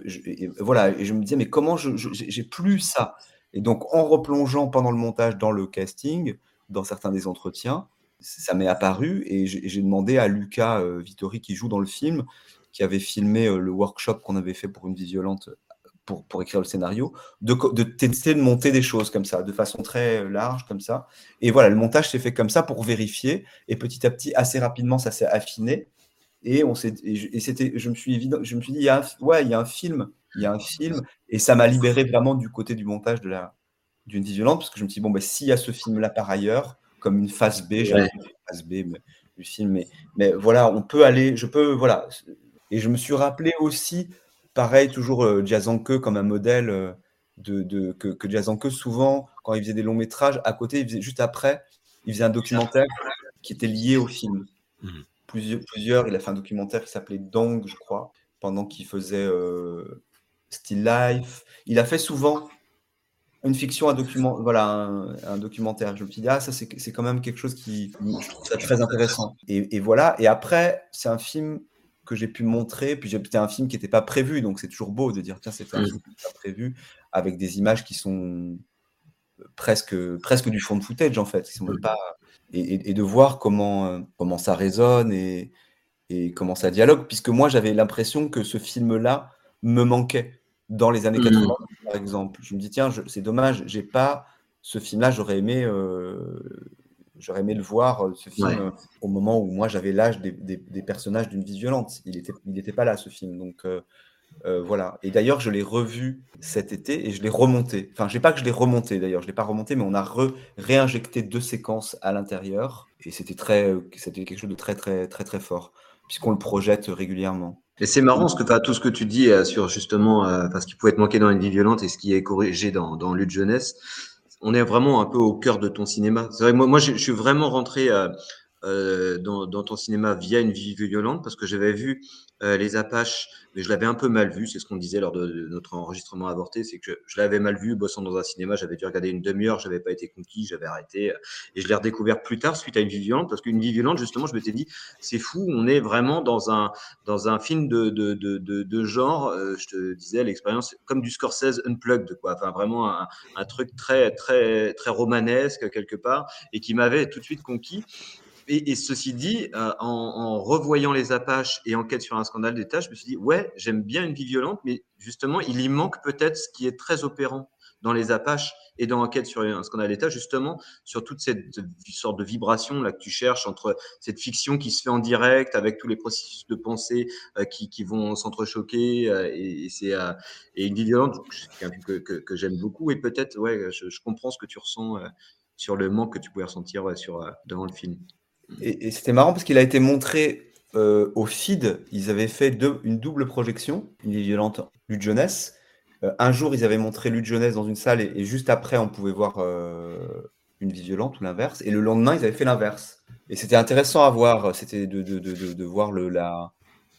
voilà, et je me disais, mais comment je, j'ai plus ça? Et donc, en replongeant pendant le montage dans le casting, dans certains des entretiens, ça m'est apparu et j'ai demandé à Lucas euh, Vittori qui joue dans le film, qui avait filmé euh, le workshop qu'on avait fait pour une vie violente pour, pour écrire le scénario, de, de, tester de monter des choses comme ça, de façon très large comme ça. Et voilà, le montage s'est fait comme ça pour vérifier et petit à petit, assez rapidement, ça s'est affiné. Et, on s'est, et c'était, je me suis évident, je me suis dit, il y a un, ouais, il y a un film, il y a un film, et ça m'a libéré vraiment du côté du montage de la d'une vie violente, parce que je me suis dit, bon, ben, s'il y a ce film-là par ailleurs, comme une phase B, j'ai une phase B du film, mais, mais voilà, on peut aller, je peux, voilà. Et je me suis rappelé aussi, pareil, toujours euh, Jazanke comme un modèle euh, de, de, que, que Jazanke, souvent, quand il faisait des longs métrages, à côté, il faisait, juste après, il faisait un documentaire qui était lié au film. Mmh plusieurs, plusieurs. Il a fait un documentaire qui s'appelait Dong, je crois, pendant qu'il faisait euh, Still Life. Il a fait souvent une fiction, un document, voilà, un, documentaire. Je me suis dit, ah, ça, c'est quand même quelque chose qui, je trouve ça très intéressant. Et, voilà. Et après, c'est un film que j'ai pu montrer. Puis c'était un film qui n'était pas prévu. Donc c'est toujours beau de dire, tiens, c'est un film qui pas prévu, avec des images qui sont presque, presque du fond de footage, en fait. Qui sont pas et, de voir comment, euh, comment ça résonne et, et comment ça dialogue, puisque moi j'avais l'impression que ce film-là me manquait dans les années 80, mmh. par exemple. Je me dis, tiens, c'est dommage, j'ai pas ce film-là, j'aurais aimé, euh, j'aurais aimé le voir, euh, ce film, au moment où moi j'avais l'âge des, des, personnages d'une vie violente. Il n'était il était pas là, ce film. Donc, euh, voilà. Et d'ailleurs, je l'ai revu cet été et je l'ai remonté. Enfin, je sais pas que je l'ai remonté d'ailleurs, je l'ai pas remonté, mais on a réinjecté deux séquences à l'intérieur et c'était très, c'était quelque chose de très très très très fort puisqu'on le projette régulièrement. Et c'est marrant ce que tout ce que tu dis euh, sur justement euh, parce qu'il pouvait être manqué dans une vie violente et ce qui est corrigé dans, dans Lutte jeunesse. On est vraiment un peu au cœur de ton cinéma. C'est vrai, moi, moi je, suis vraiment rentré euh, dans, dans, ton cinéma via une vie violente parce que j'avais vu euh, les Apaches, mais je l'avais un peu mal vu. C'est ce qu'on disait lors de, notre enregistrement avorté, c'est que je, l'avais mal vu bossant dans un cinéma. J'avais dû regarder une demi-heure, j'avais pas été conquis, j'avais arrêté, euh, et je l'ai redécouvert plus tard suite à une vie violente, parce qu'une vie violente, justement, je m'étais dit, c'est fou, on est vraiment dans un dans un film de de, de, genre. Euh, je te disais l'expérience comme du Scorsese unplugged, quoi. Enfin, vraiment un, un truc très très très romanesque quelque part, et qui m'avait tout de suite conquis. Et, ceci dit, euh, en, revoyant les Apaches et Enquête sur un scandale d'État, je me suis dit, ouais, j'aime bien une vie violente, mais justement, il y manque peut-être ce qui est très opérant dans les Apaches et dans Enquête sur un scandale d'État, justement, sur toute cette sorte de vibration là que tu cherches entre cette fiction qui se fait en direct avec tous les processus de pensée euh, qui, vont s'entrechoquer euh, et, c'est et une vie violente, c'est un que, j'aime beaucoup et peut-être, ouais, je, je, comprends ce que tu ressens sur le manque que tu pouvais ressentir sur, devant le film. Et, c'était marrant parce qu'il a été montré euh, au feed. Ils avaient fait une double projection, une violente, lutte jeunesse. Un jour, ils avaient montré lutte jeunesse dans une salle et, juste après, on pouvait voir euh, une vie violente ou l'inverse. Et le lendemain, ils avaient fait l'inverse. Et c'était intéressant à voir. C'était de, voir le, la,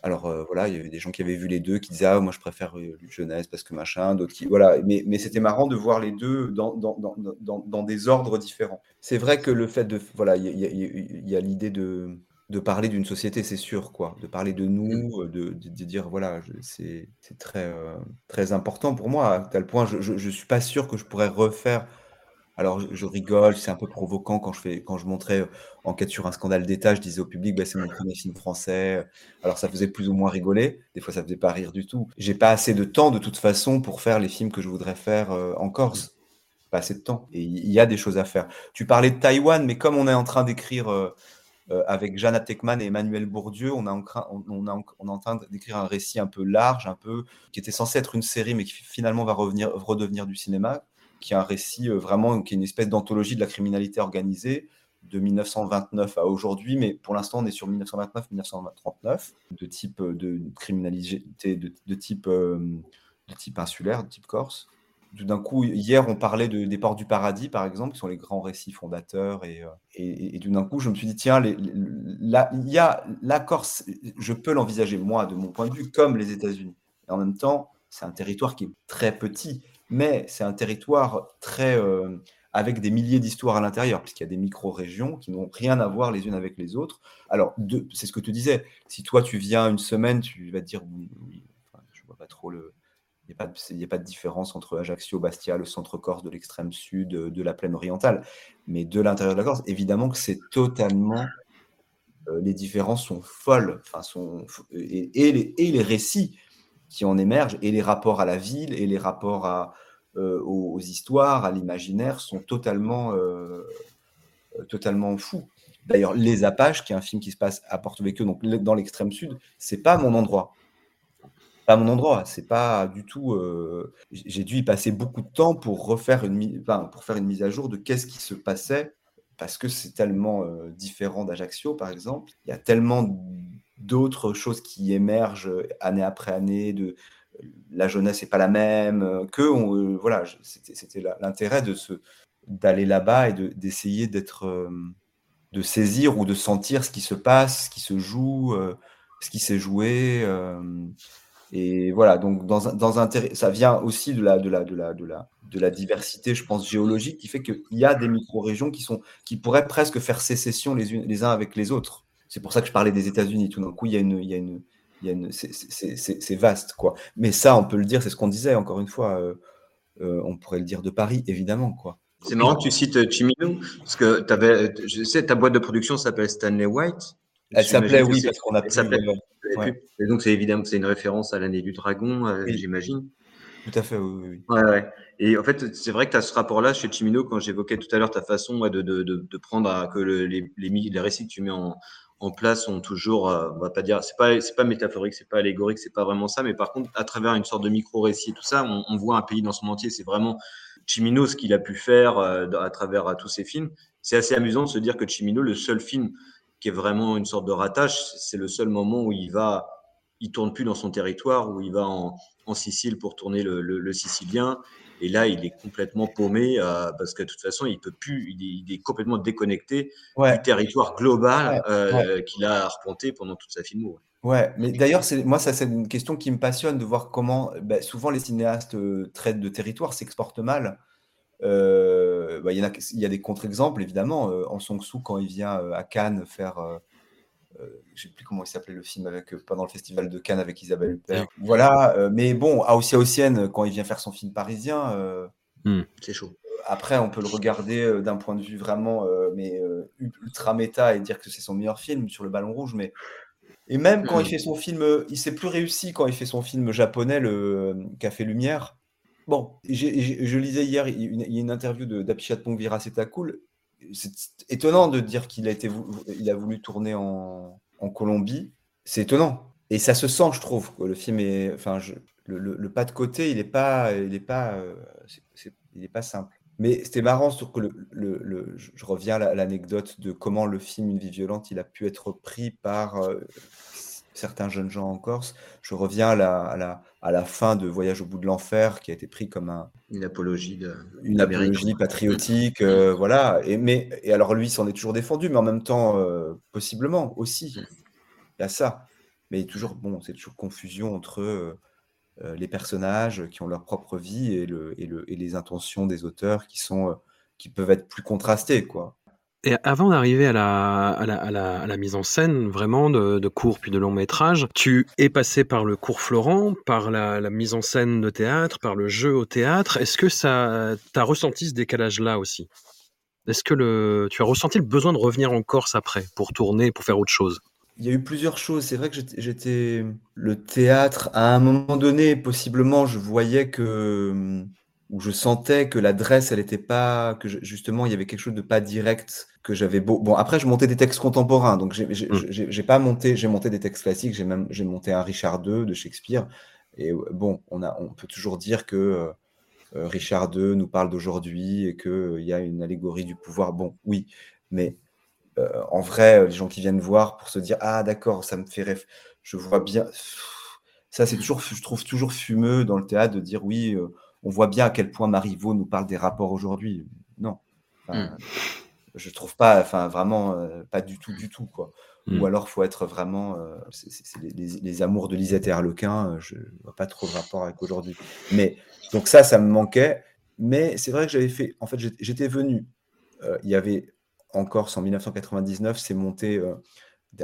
alors euh, voilà, il y avait des gens qui avaient vu les deux, qui disaient ah moi je préfère euh, Lutte Jeunesse parce que machin, d'autres qui voilà. Mais, mais c'était marrant de voir les deux dans, dans, dans, dans des ordres différents. C'est vrai que le fait de voilà, il y, a, l'idée de, de parler d'une société, c'est sûr quoi, de parler de nous, de, de, dire voilà, c'est très très important pour moi à tel point je, je, je suis pas sûr que je pourrais refaire alors, je, rigole, c'est un peu provoquant quand je, fais, quand je montrais euh, Enquête sur un scandale d'État, je disais au public, bah, c'est mon premier film français. Alors, ça faisait plus ou moins rigoler. Des fois, ça faisait pas rire du tout. J'ai pas assez de temps, de toute façon, pour faire les films que je voudrais faire euh, en Corse. Pas assez de temps. Et il y a des choses à faire. Tu parlais de Taïwan, mais comme on est en train d'écrire euh, avec Jeanne Tekman et Emmanuel Bourdieu, on, a en, on, est en train d'écrire un récit un peu large, un peu, qui était censé être une série, mais qui finalement va redevenir du cinéma qui est un récit euh, vraiment, qui est une espèce d'anthologie de la criminalité organisée de 1929 à aujourd'hui, mais pour l'instant on est sur 1929-1939, de type euh, de criminalité, de, type, euh, de type insulaire, de type corse. Tout d'un coup, hier on parlait de, des ports du paradis, par exemple, qui sont les grands récits fondateurs, et, et, tout d'un coup je me suis dit, tiens, les, la, y a, la Corse, je peux l'envisager, moi, de mon point de vue, comme les États-Unis. Et en même temps, c'est un territoire qui est très petit mais c'est un territoire très euh, avec des milliers d'histoires à l'intérieur, puisqu'il y a des micro-régions qui n'ont rien à voir les unes avec les autres. Alors, c'est ce que tu disais. Si toi, tu viens une semaine, tu vas te dire, vois pas trop le. Il n'y a, pas de différence entre Ajaccio, Bastia, le centre Corse, de l'extrême sud, de la plaine orientale. Mais de l'intérieur de la Corse, évidemment que c'est totalement. les différences sont folles. Enfin, sont, et, et, les, récits qui en émergent, et les rapports à la ville, et les rapports à, aux, histoires, à l'imaginaire, sont totalement, totalement fous. D'ailleurs, Les Apaches, qui est un film qui se passe à Porto Vecchio, donc dans l'extrême sud, c'est pas mon endroit. Pas mon endroit, c'est pas du tout. Euh, j'ai dû y passer beaucoup de temps pour refaire une, pour faire une mise à jour de qu'est-ce qui se passait, parce que c'est tellement euh, différent d'Ajaccio, par exemple. Il y a tellement d'autres choses qui émergent euh, année après année. De la jeunesse n'est pas la même. Que voilà, c'était l'intérêt de d'aller là-bas et d'essayer d'être de saisir ou de sentir ce qui se passe, ce qui se joue, euh, ce qui s'est joué. Euh, et voilà, donc dans un, dans un ça vient aussi de la, de, la, de, la, de, la, de la diversité, je pense, géologique, qui fait qu'il y a des micro-régions qui, sont, qui pourraient presque faire sécession les, unes, les uns avec les autres. C'est pour ça que je parlais des États-Unis. Tout d'un coup, il y a une, il y a une, il y a une c'est vaste, quoi. Mais ça, on peut le dire, c'est ce qu'on disait, encore une fois, euh, on pourrait le dire de Paris, évidemment, quoi. C'est marrant que tu cites euh, Chimino, parce que avais, je sais, ta boîte de production s'appelle Stanley White. Elle s'appelait, oui, parce qu'on a plus. Et donc, c'est évidemment que c'est une référence à l'année du dragon, euh, j'imagine. Tout à fait, oui. oui. Ouais, ouais. Et en fait, c'est vrai que tu as ce rapport-là chez Chimino, quand j'évoquais tout à l'heure ta façon de, de, de, de, prendre à, que le, les, les, les, récits que tu mets en, en place sont toujours, euh, on va pas dire, c'est pas, c'est pas métaphorique, c'est pas allégorique, c'est pas vraiment ça, mais par contre, à travers une sorte de micro-récit et tout ça, on, voit un pays dans son entier. C'est vraiment Chimino, ce qu'il a pu faire euh, à travers tous ses films. C'est assez amusant de se dire que Chimino, le seul film qui est vraiment une sorte de rattache, c'est le seul moment où il va, il tourne plus dans son territoire, où il va en, Sicile pour tourner le, sicilien. Et là, il est complètement paumé euh, parce que de toute façon, il peut plus, il est, il est complètement déconnecté ouais. du territoire global euh, ouais. qu'il a arpenté pendant toute sa filmo. Ouais, mais d'ailleurs, moi, ça, c'est une question qui me passionne de voir comment, bah, souvent, les cinéastes euh, traitent de territoire, s'exportent mal. Euh, bah, il, y en a, il y a des contre-exemples, évidemment. Euh, en Song-soo, quand il vient à Cannes faire. Euh, je ne sais plus comment il s'appelait le film avec, pendant le festival de Cannes avec Isabelle Huppert. Voilà, mais bon, Aosia Ossienne, quand il vient faire son film parisien, mmh, c'est chaud. Après, on peut le regarder d'un point de vue vraiment mais, ultra méta et dire que c'est son meilleur film sur le ballon rouge, mais et même quand mmh. il fait son film, il s'est plus réussi quand il fait son film japonais, le Café Lumière. Bon, je lisais hier, il y a une interview d'Apichat Pongvira, c'était cool. C'est étonnant de dire qu'il a, été, il a voulu tourner en, en Colombie. C'est étonnant. Et ça se sent, je trouve. Le film est. Enfin, le, le, le, pas de côté, il n'est pas, il est pas, euh, il est pas simple. Mais c'était marrant sur que le, le, je reviens à l'anecdote de comment le film Une vie violente, il a pu être pris par euh, certains jeunes gens en Corse. Je reviens à la, à la, à la fin de Voyage au bout de l'enfer, qui a été pris comme un, une apologie, de, une apologie patriotique. Euh, voilà. Et, mais, et alors lui s'en est toujours défendu, mais en même temps, euh, possiblement aussi. Il y a ça. Mais toujours, bon, c'est toujours confusion entre euh, les personnages qui ont leur propre vie et, le, et, le, et les intentions des auteurs qui, sont, qui peuvent être plus contrastées. Quoi. Et avant d'arriver à la, mise en scène, vraiment, de, de court puis de long métrage, tu es passé par le cours Florent, par la, mise en scène de théâtre, par le jeu au théâtre. Est-ce que ça t'as ressenti ce décalage-là aussi? Est-ce que le, tu as ressenti le besoin de revenir en Corse après, pour tourner, pour faire autre chose? Il y a eu plusieurs choses. C'est vrai que j'étais. Le théâtre, à un moment donné, possiblement, je voyais que où je sentais que l'adresse, elle n'était pas, que justement, il y avait quelque chose de pas direct, que j'avais beau. Bon, après, je montais des textes contemporains, donc j'ai mmh. pas monté, j'ai monté des textes classiques, j'ai même, j'ai monté un Richard II de Shakespeare. Et bon, on, a, on peut toujours dire que euh, Richard II nous parle d'aujourd'hui et qu'il euh, y a une allégorie du pouvoir. Bon, oui, mais euh, en vrai, les gens qui viennent voir pour se dire Ah, d'accord, ça me fait rêve. Je vois bien. Ça, c'est toujours, je trouve toujours fumeux dans le théâtre de dire Oui, on voit bien à quel point Marivaux nous parle des rapports aujourd'hui. Non. Enfin, mm. Je trouve pas, enfin, vraiment, euh, pas du tout, du tout, quoi. Mm. Ou alors, faut être vraiment. Euh, c'est les, les, les, amours de Lisette et Harlequin, euh, je vois pas trop de rapport avec aujourd'hui. Mais, donc, ça, ça me manquait. Mais c'est vrai que j'avais fait. En fait, j'étais venu. Euh, il y avait en Corse en 1999, c'est monté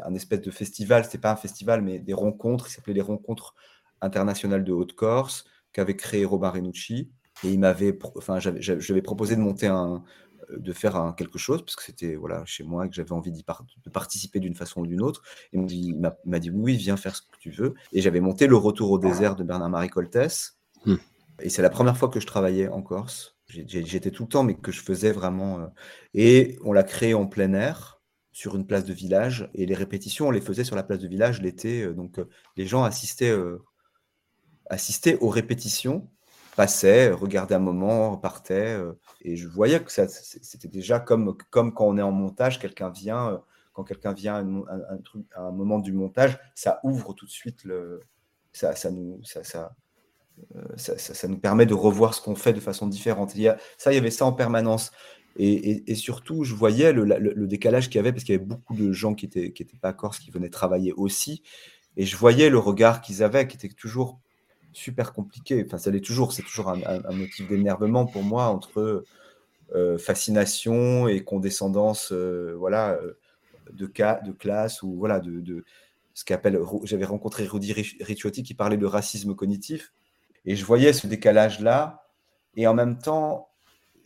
un espèce de festival. C'était pas un festival, mais des rencontres. Il s'appelait les rencontres international de Haute-Corse qu'avait créé Robin Renucci. Et il m'avait, enfin, j'avais proposé de monter un, de faire quelque chose, parce que c'était voilà, chez moi, que j'avais envie d'y de participer d'une façon ou d'une autre. Et il m'a dit oui, viens faire ce que tu veux. Et j'avais monté Le Retour au désert de Bernard-Marie Coltès. Hmm. Et c'est la première fois que je travaillais en Corse. J'étais tout le temps, mais que je faisais vraiment. Euh, et on l'a créé en plein air, sur une place de village. Et les répétitions, on les faisait sur la place de village l'été. Euh, donc euh, les gens assistaient, assistaient aux répétitions passait, regardait un moment, repartait. Euh, et je voyais que c'était déjà comme, comme quand on est en montage, quelqu'un vient, euh, quand quelqu'un vient à un, moment du montage, ça ouvre tout de suite le. Ça, ça nous, ça, ça, euh, ça, nous permet de revoir ce qu'on fait de façon différente. Il y a, ça, il y avait ça en permanence. Et, et, surtout, je voyais le, le, décalage qu'il y avait, parce qu'il y avait beaucoup de gens qui n'étaient qui étaient pas corses, qui venaient travailler aussi. Et je voyais le regard qu'ils avaient, qui était toujours super compliqué. Enfin, ça l'est toujours. C'est toujours un, motif d'énervement pour moi entre euh, fascination et condescendance, euh, voilà, euh, de cas, de classe ou voilà, de, ce qu'appelle. J'avais rencontré Rudy Ricciotti qui parlait de racisme cognitif et je voyais ce décalage là. Et en même temps,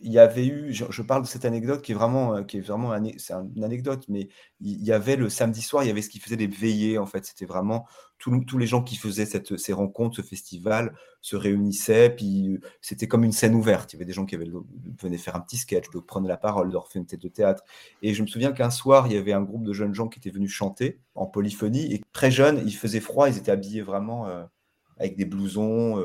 il y avait eu, je, parle de cette anecdote qui est vraiment, euh, qui est vraiment, c'est une anecdote, mais il y avait le samedi soir, il y avait ce qui faisait des veillées, en fait. C'était vraiment tous les gens qui faisaient ces rencontres, ce festival, se réunissaient, puis euh, c'était comme une scène ouverte. Il y avait des gens qui venaient faire un petit sketch, d'autres prenaient la parole, d'autres faisaient une tête de théâtre. Et je me souviens qu'un soir, il y avait un groupe de jeunes gens qui étaient venus chanter en polyphonie, et très jeunes, il faisait froid, ils étaient habillés vraiment euh, avec des blousons,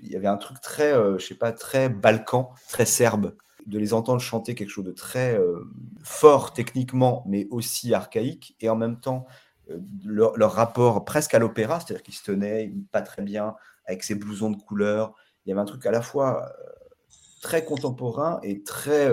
il y avait un truc très, euh, je sais pas, très balkan, très serbe. De les entendre chanter quelque chose de très euh, fort techniquement, mais aussi archaïque, et en même temps, euh, leur, rapport presque à l'opéra, c'est-à-dire qu'ils se tenaient pas très bien, avec ces blousons de couleur. Il y avait un truc à la fois très contemporain et très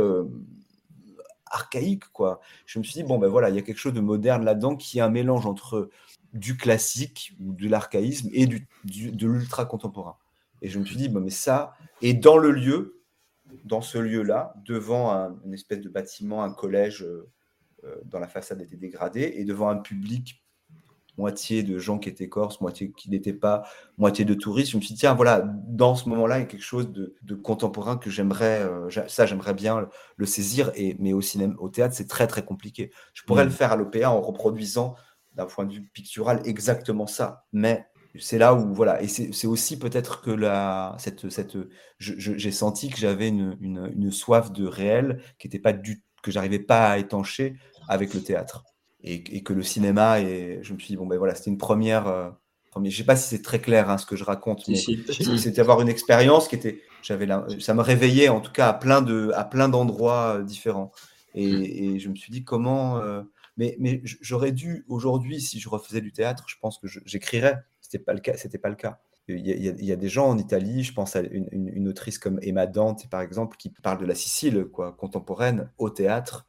archaïque, quoi. Je me suis dit, bon, ben voilà, il y a quelque chose de moderne là-dedans qui est un mélange entre du classique ou de l'archaïsme et du, de l'ultra contemporain. Et je me suis dit, mais ça, et dans le lieu, dans ce lieu-là, devant un, une espèce de bâtiment, un collège euh, euh, dont la façade était dégradée, et devant un public moitié de gens qui étaient corses, moitié qui n'étaient pas, moitié de touristes. Je me suis dit, tiens, voilà, dans ce moment-là, il y a quelque chose de, contemporain que j'aimerais, euh, ça, j'aimerais bien le, saisir, et, mais au cinéma, au théâtre, c'est très, très compliqué. Je pourrais mm. le faire à l'OPA en reproduisant d'un point de vue pictural exactement ça, mais c'est là où voilà et c'est aussi peut-être que la cette cette j'ai senti que j'avais une, une, soif de réel qui était pas du que j'arrivais pas à étancher avec le théâtre. Et, et, que le cinéma et je me suis dit bon ben voilà c'était une première euh, première je sais pas si c'est très clair hein, ce que je raconte mais c'était avoir une expérience qui était j'avais ça me réveillait en tout cas à plein de à plein d'endroits euh, différents. Et, mmh. et, je me suis dit comment euh, mais, mais j'aurais dû aujourd'hui, si je refaisais du théâtre, je pense que j'écrirais c'était pas le cas. C'était pas le cas. Il y, a, des gens en Italie, je pense à une, autrice comme Emma Dante, par exemple, qui parle de la Sicile quoi, contemporaine au théâtre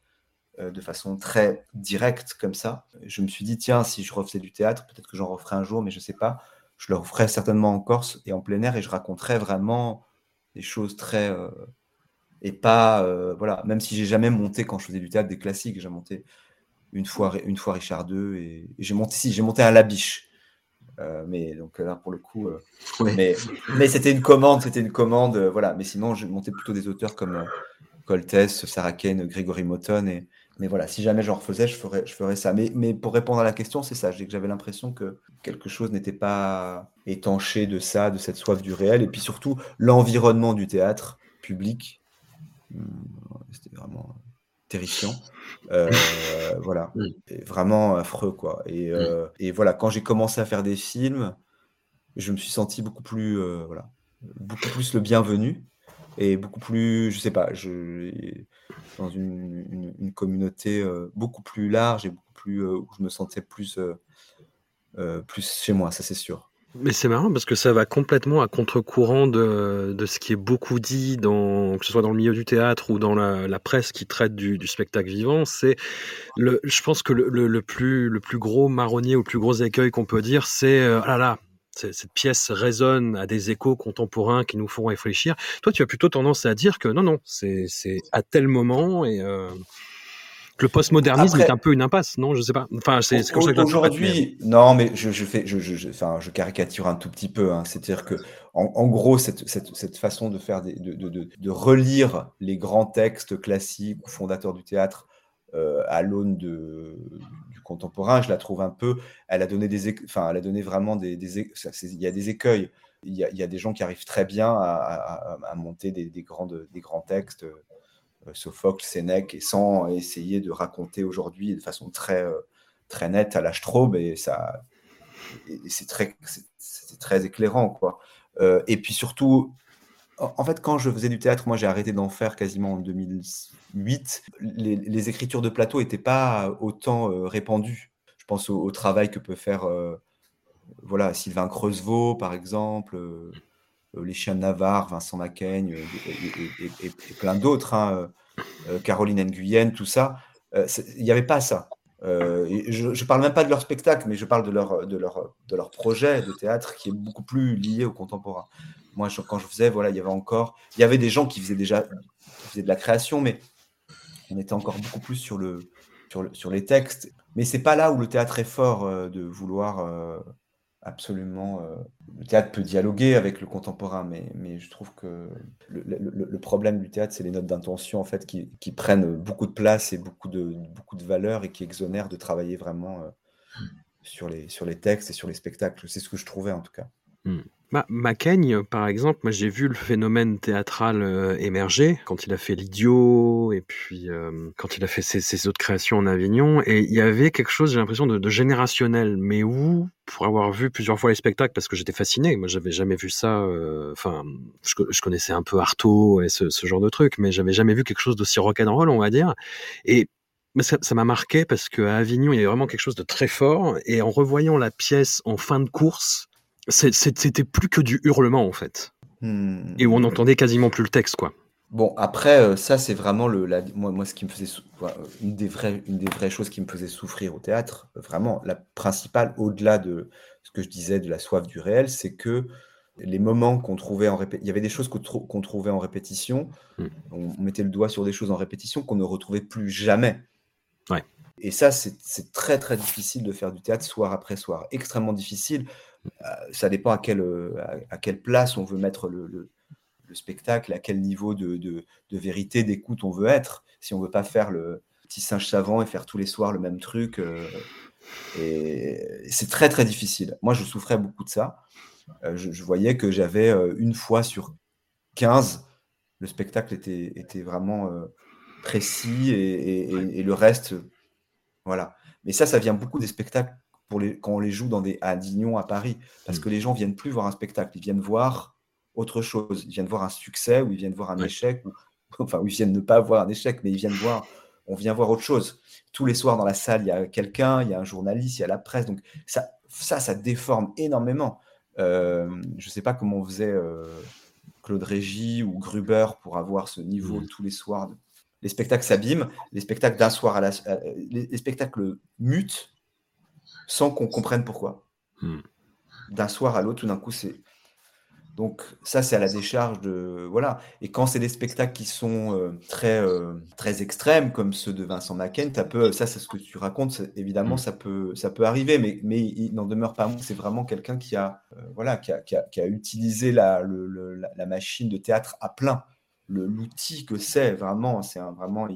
euh, de façon très directe comme ça. Je me suis dit, tiens, si je refaisais du théâtre, peut-être que j'en referais un jour, mais je sais pas. Je le referais certainement en Corse et en plein air et je raconterais vraiment des choses très. Euh, et pas. Euh, voilà, même si j'ai jamais monté quand je faisais du théâtre des classiques, j'ai monté une fois, une fois Richard II et, et j'ai monté, si, j'ai monté un Labiche euh, mais donc là, pour le coup, euh, mais, mais c'était une commande, c'était une commande, euh, voilà. Mais sinon, je montais plutôt des auteurs comme Coltès, Sarah Kane, Grégory Moton. Et, mais voilà, si jamais j'en refaisais, je ferais, je ferais ça. Mais, mais pour répondre à la question, c'est ça. J'avais l'impression que quelque chose n'était pas étanché de ça, de cette soif du réel. Et puis surtout, l'environnement du théâtre public. Hmm, c'était vraiment terrifiant. Euh, voilà, vraiment affreux quoi. Et, euh, et voilà, quand j'ai commencé à faire des films, je me suis senti beaucoup plus, euh, voilà, beaucoup plus le bienvenu et beaucoup plus, je sais pas, je dans une, une, communauté beaucoup plus large et beaucoup plus où je me sentais plus, plus chez moi, ça c'est sûr. Mais c'est marrant parce que ça va complètement à contre-courant de, de, ce qui est beaucoup dit, dans, que ce soit dans le milieu du théâtre ou dans la, presse qui traite du, spectacle vivant. C'est le, je pense que le, plus, le plus gros marronnier ou le plus gros écueil qu'on peut dire, c'est euh, ah là là, cette pièce résonne à des échos contemporains qui nous font réfléchir. Toi, tu as plutôt tendance à dire que non, non, c'est à tel moment et. Euh, le postmodernisme est un peu une impasse, non? Je sais pas. Enfin, c'est comme ça que Aujourd'hui, non, mais je, fais, je, je, enfin, je caricature un tout petit peu. Hein. C'est-à-dire que, en, gros, cette, cette, cette, façon de faire, des, de, de, de, relire les grands textes classiques ou fondateurs du théâtre euh, à l'aune du contemporain, je la trouve un peu. Elle a donné des, enfin, elle a donné vraiment des, des il y a des écueils. Il y, a, il y, a, des gens qui arrivent très bien à, à, à monter des, des, grandes, des grands textes Sophocle, Sénèque, et sans essayer de raconter aujourd'hui de façon très, euh, très nette à la et ça, c'est très, très éclairant, quoi. Euh, et puis surtout, en fait, quand je faisais du théâtre, moi j'ai arrêté d'en faire quasiment en 2008. Les, écritures de plateau n'étaient pas autant répandues. Je pense au, travail que peut faire voilà, Sylvain Creusevaux, par exemple, euh, les chiens de Navarre, Vincent Macaigne euh, et, plein d'autres, hein, euh, Caroline Nguyen, tout ça. Il n'y avait pas ça. je ne parle même pas de leur spectacle, mais je parle de leur, de, leur, de leur projet de théâtre qui est beaucoup plus lié au contemporain. Moi, quand je faisais, voilà, il y avait encore, il y avait des gens qui faisaient déjà de la création, mais on était encore beaucoup plus sur, le, sur, sur les textes. Mais c'est pas là où le théâtre est fort de vouloir absolument. Euh, le théâtre peut dialoguer avec le contemporain, mais, mais je trouve que le, problème du théâtre, c'est les notes d'intention en fait qui, prennent beaucoup de place et beaucoup de, beaucoup de valeur et qui exonèrent de travailler vraiment euh, sur, les, sur les textes et sur les spectacles. C'est ce que je trouvais en tout cas. Hmm. Macaigne, par exemple, moi j'ai vu le phénomène théâtral euh, émerger quand il a fait L'Idiot et puis euh, quand il a fait ses, autres créations en Avignon. Et il y avait quelque chose, j'ai l'impression, de, générationnel, mais où, pour avoir vu plusieurs fois les spectacles, parce que j'étais fasciné, moi j'avais jamais vu ça, euh, enfin, je, connaissais un peu Artaud et ce, ce genre de trucs, mais j'avais jamais vu quelque chose d'aussi rock'n'roll, on va dire. Et ça m'a marqué parce qu'à Avignon, il y avait vraiment quelque chose de très fort. Et en revoyant la pièce en fin de course, c'était plus que du hurlement en fait. Hmm. Et où on entendait quasiment plus le texte quoi. Bon, après, euh, ça, c'est vraiment le, la, moi, moi, ce qui me faisait une des vraies, une des vraies choses qui me faisait souffrir au théâtre, vraiment la principale, au-delà de ce que je disais de la soif du réel, c'est que les moments qu'on trouvait en répétition, il y avait des choses qu'on trouvait en répétition, hmm. on, mettait le doigt sur des choses en répétition qu'on ne retrouvait plus jamais. Ouais. Et ça, c'est très très difficile de faire du théâtre soir après soir, extrêmement difficile. Euh, ça dépend à quelle, euh, à, quelle place on veut mettre le, le, spectacle, à quel niveau de, de, vérité, d'écoute on veut être. Si on veut pas faire le petit singe savant et faire tous les soirs le même truc, euh, et c'est très très difficile. Moi, je souffrais beaucoup de ça. je, voyais que j'avais une fois sur 15, le spectacle était, était vraiment précis et, et, le reste, voilà. Mais ça, ça vient beaucoup des spectacles les, quand on les joue dans des, à Dignon, à Paris, parce mm. que les gens viennent plus voir un spectacle, ils viennent voir autre chose. Ils viennent voir un succès ou ils viennent voir un échec, ou, enfin, ils viennent ne pas voir un échec, mais ils viennent voir, on vient voir autre chose. Tous les soirs dans la salle, il y a quelqu'un, il y a un journaliste, il y a la presse, donc ça, ça, ça déforme énormément. Euh, je ne sais pas comment on faisait euh, Claude Régis ou Gruber pour avoir ce niveau mm. tous les soirs. Les spectacles s'abîment, les spectacles d'un soir à la, euh, les spectacles mutent sans qu'on comprenne pourquoi. Hmm. D'un soir à l'autre, tout d'un coup, c'est. Donc, ça, c'est à la décharge de. Voilà. Et quand c'est des spectacles qui sont euh, très, euh, très extrêmes, comme ceux de Vincent Macken, ça, ça c'est ce que tu racontes, évidemment, hmm. ça, peut, ça peut arriver, mais, mais il n'en demeure pas moins. C'est vraiment quelqu'un qui, a, euh, voilà, qui, a, qui, a, utilisé la, la, machine de théâtre à plein. L'outil que c'est, vraiment, c'est vraiment,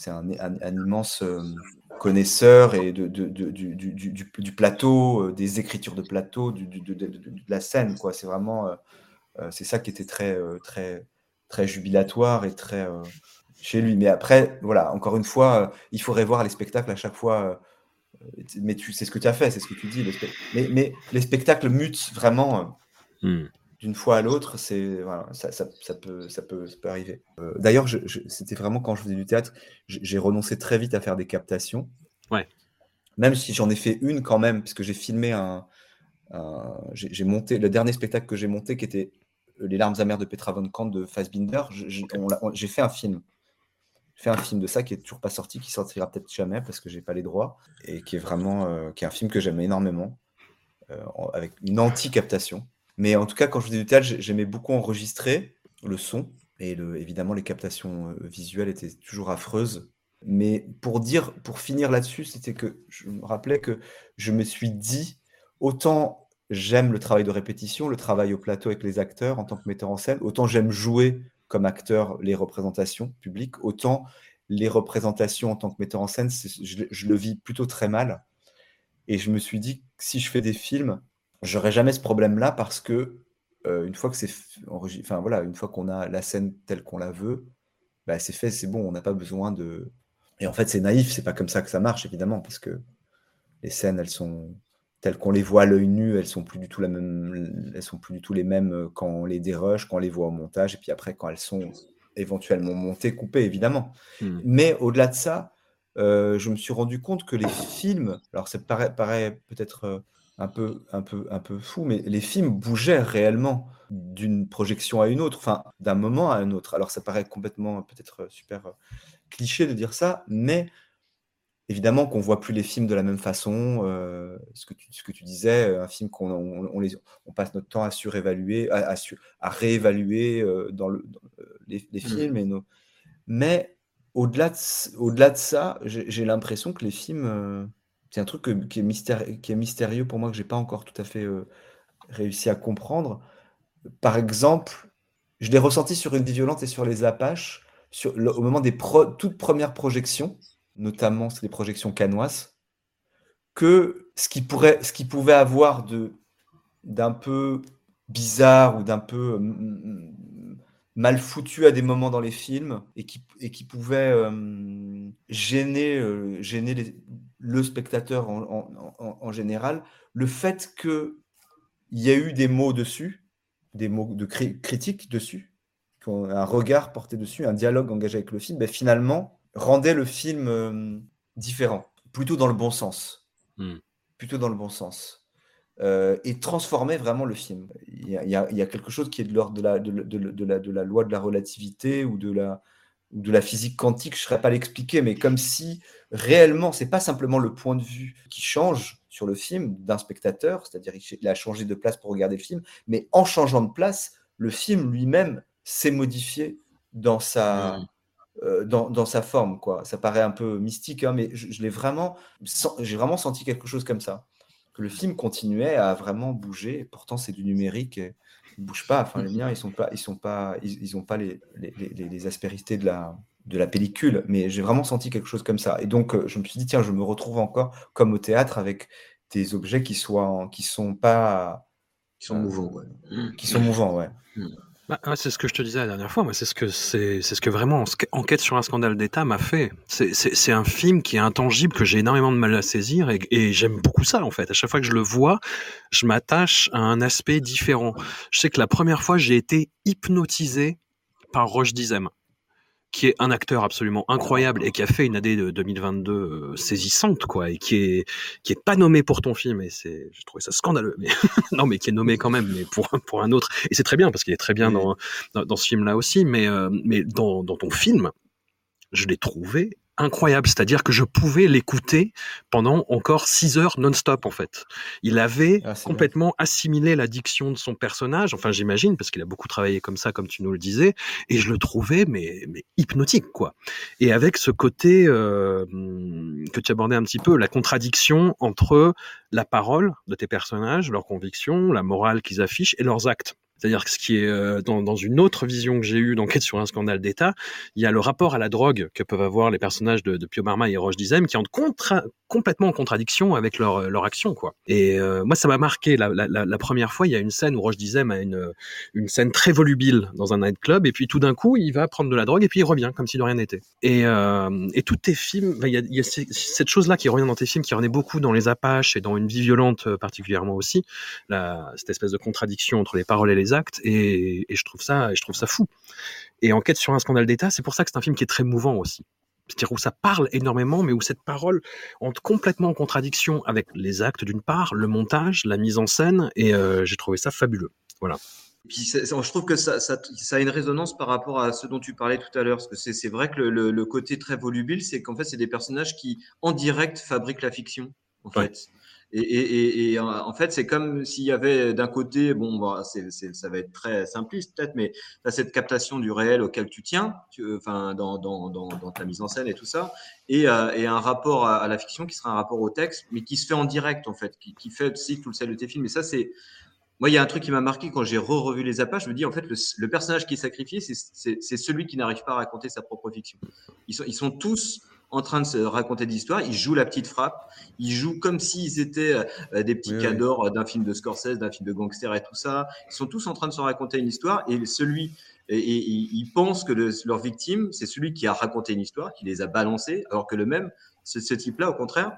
c'est un, immense connaisseur du, plateau, euh, des écritures de plateau, de, la scène. quoi. C'est vraiment euh, euh, c'est ça qui était très, très, très jubilatoire et très chez lui. Mais après, voilà, encore une fois, il faudrait voir les spectacles à chaque fois. mais tu sais ce que tu as fait, c'est ce que tu dis. mais, mais, les spectacles mutent vraiment. Hmm d'une fois à l'autre, c'est voilà, ça, ça, ça, peut, ça, peut, ça peut arriver. Euh, d'ailleurs, c'était vraiment quand je faisais du théâtre, j'ai renoncé très vite à faire des captations. Ouais. Même si j'en ai fait une quand même, parce que j'ai filmé un. j'ai monté le dernier spectacle que j'ai monté, qui était Les larmes amères de Petra von Kant de Fassbinder. J'ai fait un film. J'ai fait un film de ça qui est toujours pas sorti, qui sortira peut-être jamais parce que j'ai pas les droits, et qui est vraiment, euh, qui est un film que j'aime énormément, euh, avec une anti-captation. Mais en tout cas, quand je faisais du théâtre, j'aimais beaucoup enregistrer le son. Et évidemment, les captations euh, visuelles étaient toujours affreuses. Mais pour dire, pour finir là-dessus, c'était que je me rappelais que je me suis dit, autant j'aime le travail de répétition, le travail au plateau avec les acteurs en tant que metteur en scène, autant j'aime jouer comme acteur les représentations publiques, autant les représentations en tant que metteur en scène, je, le vis plutôt très mal. Et je me suis dit si je fais des films, j'aurais jamais ce problème-là parce que euh, une fois que c'est enfin voilà, une fois qu'on a la scène telle qu'on la veut, bah, c'est fait, c'est bon, on n'a pas besoin de. Et en fait, c'est naïf, c'est pas comme ça que ça marche évidemment parce que les scènes, elles sont telles qu'on les voit à l'œil nu, elles sont plus du tout la même, elles sont plus du tout les mêmes euh, quand on les dérush, quand on les voit au montage, et puis après quand elles sont éventuellement montées, coupées évidemment. Hmm. Mais au-delà de ça, euh, je me suis rendu compte que les films, alors ça paraît, paraît peut-être un peu, un, peu, un peu fou, mais les films bougeaient réellement d'une projection à une autre, enfin d'un moment à un autre. Alors ça paraît complètement peut-être super euh, cliché de dire ça, mais évidemment qu'on voit plus les films de la même façon. Euh, ce, que tu, ce que tu disais, un film qu'on on, les, on passe notre temps à surévaluer, à, à, réévaluer euh, dans, le, les, mmh. films. Et nos... Mais au-delà de, au-delà de ça, j'ai l'impression que les films c'est un truc qui, est mystérieux pour moi, que j'ai pas encore tout à fait euh, réussi à comprendre. Par exemple, je l'ai ressenti sur Une vie violente et sur Les Apaches, au moment des toutes premières projections, notamment les projections canoises, que ce qui, pourrait, ce qui pouvait avoir de d'un peu bizarre ou d'un peu mal foutu à des moments dans les films et qui, et qui pouvait euh, gêner, euh, gêner les, le spectateur en, général, le fait qu'il y a eu des mots dessus, des mots de critique dessus, un regard porté dessus, un dialogue engagé avec le film, ben finalement, rendait le film euh, différent, plutôt dans le bon sens. Hmm. Plutôt dans le bon sens. Euh, et transformait vraiment le film. Il y, a, quelque chose qui est de l'ordre de la, de, la, loi de la relativité ou de la, de la physique quantique, je ne saurais pas l'expliquer, mais comme si réellement, c'est pas simplement le point de vue qui change sur le film d'un spectateur, c'est-à-dire qu'il a changé de place pour regarder le film, mais en changeant de place, le film lui-même s'est modifié dans sa, mmh. euh, dans, sa forme. Quoi. Ça paraît un peu mystique, hein, mais je, l'ai vraiment, j'ai vraiment senti quelque chose comme ça. Que le film continuait à vraiment bouger, pourtant c'est du numérique. Et, ne bougent pas. Enfin, les miens, ils sont pas, ils sont pas, ils, ont pas les, les, les, aspérités de la, de la pellicule, mais j'ai vraiment senti quelque chose comme ça. Et donc, euh, je me suis dit, tiens, je me retrouve encore comme au théâtre avec des objets qui soient, qui sont pas, qui sont mouvants, qui sont mouvants, ouais. Bah, c'est ce que je te disais la dernière fois. C'est ce que c'est, ce que vraiment Enquête sur un scandale d'État m'a fait. C'est un film qui est intangible que j'ai énormément de mal à saisir et, et j'aime beaucoup ça en fait. À chaque fois que je le vois, je m'attache à un aspect différent. Je sais que la première fois, j'ai été hypnotisé par Roche Dizem qui est un acteur absolument incroyable et qui a fait une année de 2022 euh, saisissante quoi et qui est qui est pas nommé pour ton film et c'est j'ai trouvé ça scandaleux mais non mais qui est nommé quand même mais pour pour un autre. Et c'est très bien parce qu'il est très bien dans, dans, ce film là aussi mais euh, mais dans dans ton film je l'ai trouvé incroyable, c'est-à-dire que je pouvais l'écouter pendant encore six heures non-stop en fait. Il avait ah, complètement assimilé l'addiction de son personnage, enfin j'imagine parce qu'il a beaucoup travaillé comme ça, comme tu nous le disais, et je le trouvais mais, mais hypnotique quoi. Et avec ce côté euh, que tu abordais un petit peu, la contradiction entre la parole de tes personnages, leurs convictions, la morale qu'ils affichent et leurs actes. C'est-à-dire que ce qui est euh, dans, une autre vision que j'ai eue d'enquête sur un scandale d'État, il y a le rapport à la drogue que peuvent avoir les personnages de, Pio Marma et Roche Dizem qui entrent complètement en contradiction avec leur, leur action. quoi. Et euh, moi, ça m'a marqué. La, première fois, il y a une scène où Roche Dizem a une, une scène très volubile dans un nightclub et puis tout d'un coup, il va prendre de la drogue et puis il revient comme si de rien n'était. Et, euh, et tous tes films, il y a, cette chose-là qui revient dans tes films, qui revenait beaucoup dans Les Apaches et dans Une vie violente euh, particulièrement aussi, cette espèce de contradiction entre les paroles et les actes et, je trouve ça je trouve ça fou. Et Enquête sur un scandale d'État, c'est pour ça que c'est un film qui est très mouvant aussi. C'est-à-dire où ça parle énormément, mais où cette parole entre complètement en contradiction avec les actes d'une part, le montage, la mise en scène, et euh, j'ai trouvé ça fabuleux. Voilà. Puis je trouve que ça, ça, ça, a une résonance par rapport à ce dont tu parlais tout à l'heure, parce que c'est vrai que le, le, côté très volubile, c'est qu'en fait c'est des personnages qui en direct fabriquent la fiction. en fait. Et, en fait, c'est comme s'il y avait d'un côté, bon, bah, ça va être très simpliste peut-être, mais tu cette captation du réel auquel tu tiens, enfin, dans, ta mise en scène et tout ça, et, euh, un rapport à, la fiction qui sera un rapport au texte, mais qui se fait en direct, en fait, qui, fait aussi tout le sel de tes films. Et ça, c'est. Moi, il y a un truc qui m'a marqué quand j'ai re-revu les appâts. Je me dis, en fait, le, personnage qui est sacrifié, c'est celui qui n'arrive pas à raconter sa propre fiction. Ils sont tous en train de se raconter des histoires. Ils jouent la petite frappe. Ils jouent comme s'ils étaient euh, des petits cadors euh, d'un film de Scorsese, d'un film de gangster et tout ça. Ils sont tous en train de se raconter une histoire. Et celui, et, ils pensent que leur victime, c'est celui qui a raconté une histoire, qui les a balancés, alors que le même, ce, type-là, au contraire,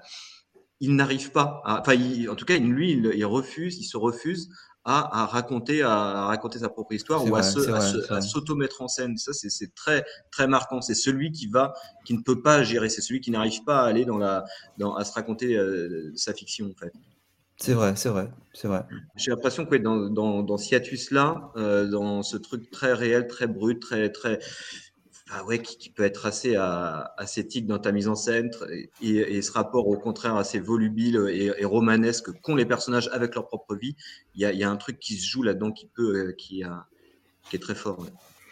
il n'arrive pas. enfin, en tout cas, lui, il, refuse, il se refuse à, raconter, à, raconter sa propre histoire ou à, s'auto-mettre en scène. Ça, c'est très, très marquant. C'est celui qui va, qui ne peut pas gérer. C'est celui qui n'arrive pas à aller dans la, dans, à se raconter euh, sa fiction, en fait. C'est vrai, c'est vrai, c'est vrai. J'ai l'impression que dans, dans, dans Ciatus-là, euh, dans ce truc très réel, très brut, très, très, ah ouais, qui, peut être assez ascétique dans ta mise en scène et, ce rapport au contraire assez volubile et, romanesque qu'ont les personnages avec leur propre vie. Il y a, un truc qui se joue là-dedans qui peut, euh, qui, est très fort.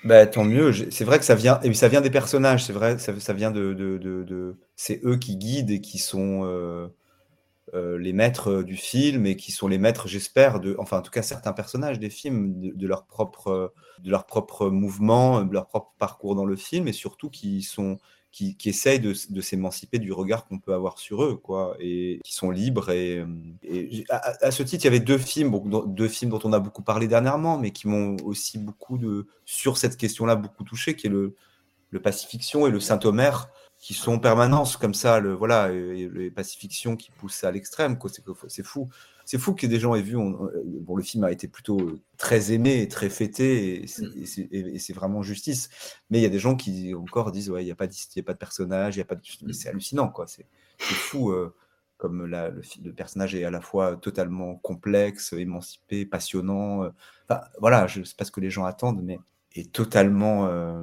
Bah, tant mieux. C'est vrai que ça vient, et ça vient des personnages. C'est vrai, ça, vient de, c'est eux qui guident et qui sont. Euh, euh, les maîtres du film et qui sont les maîtres, j'espère, enfin en tout cas certains personnages des films, de, leur propre, de leur propre mouvement, de leur propre parcours dans le film, et surtout qui sont qui essayent de, s'émanciper du regard qu'on peut avoir sur eux, quoi, et qui sont libres. Et, à, ce titre, il y avait deux films, deux films dont on a beaucoup parlé dernièrement, mais qui m'ont aussi beaucoup de sur cette question-là beaucoup touché, qui est le, le Pacifiction et le Saint-Omer qui sont en permanence comme ça, le, voilà, les pacifictions qui poussent à l'extrême, c'est fou. C'est fou que des gens aient vu. bon, le film a été plutôt très aimé, très fêté, et c'est vraiment justice. Mais il y a des gens qui encore disent ouais, il n'y a, pas de, a pas de personnage, il y a pas de. c'est hallucinant, quoi. C'est fou. Euh, comme la, le, le, personnage est à la fois totalement complexe, émancipé, passionnant. Euh, voilà, je sais pas ce que les gens attendent, mais est totalement. Euh,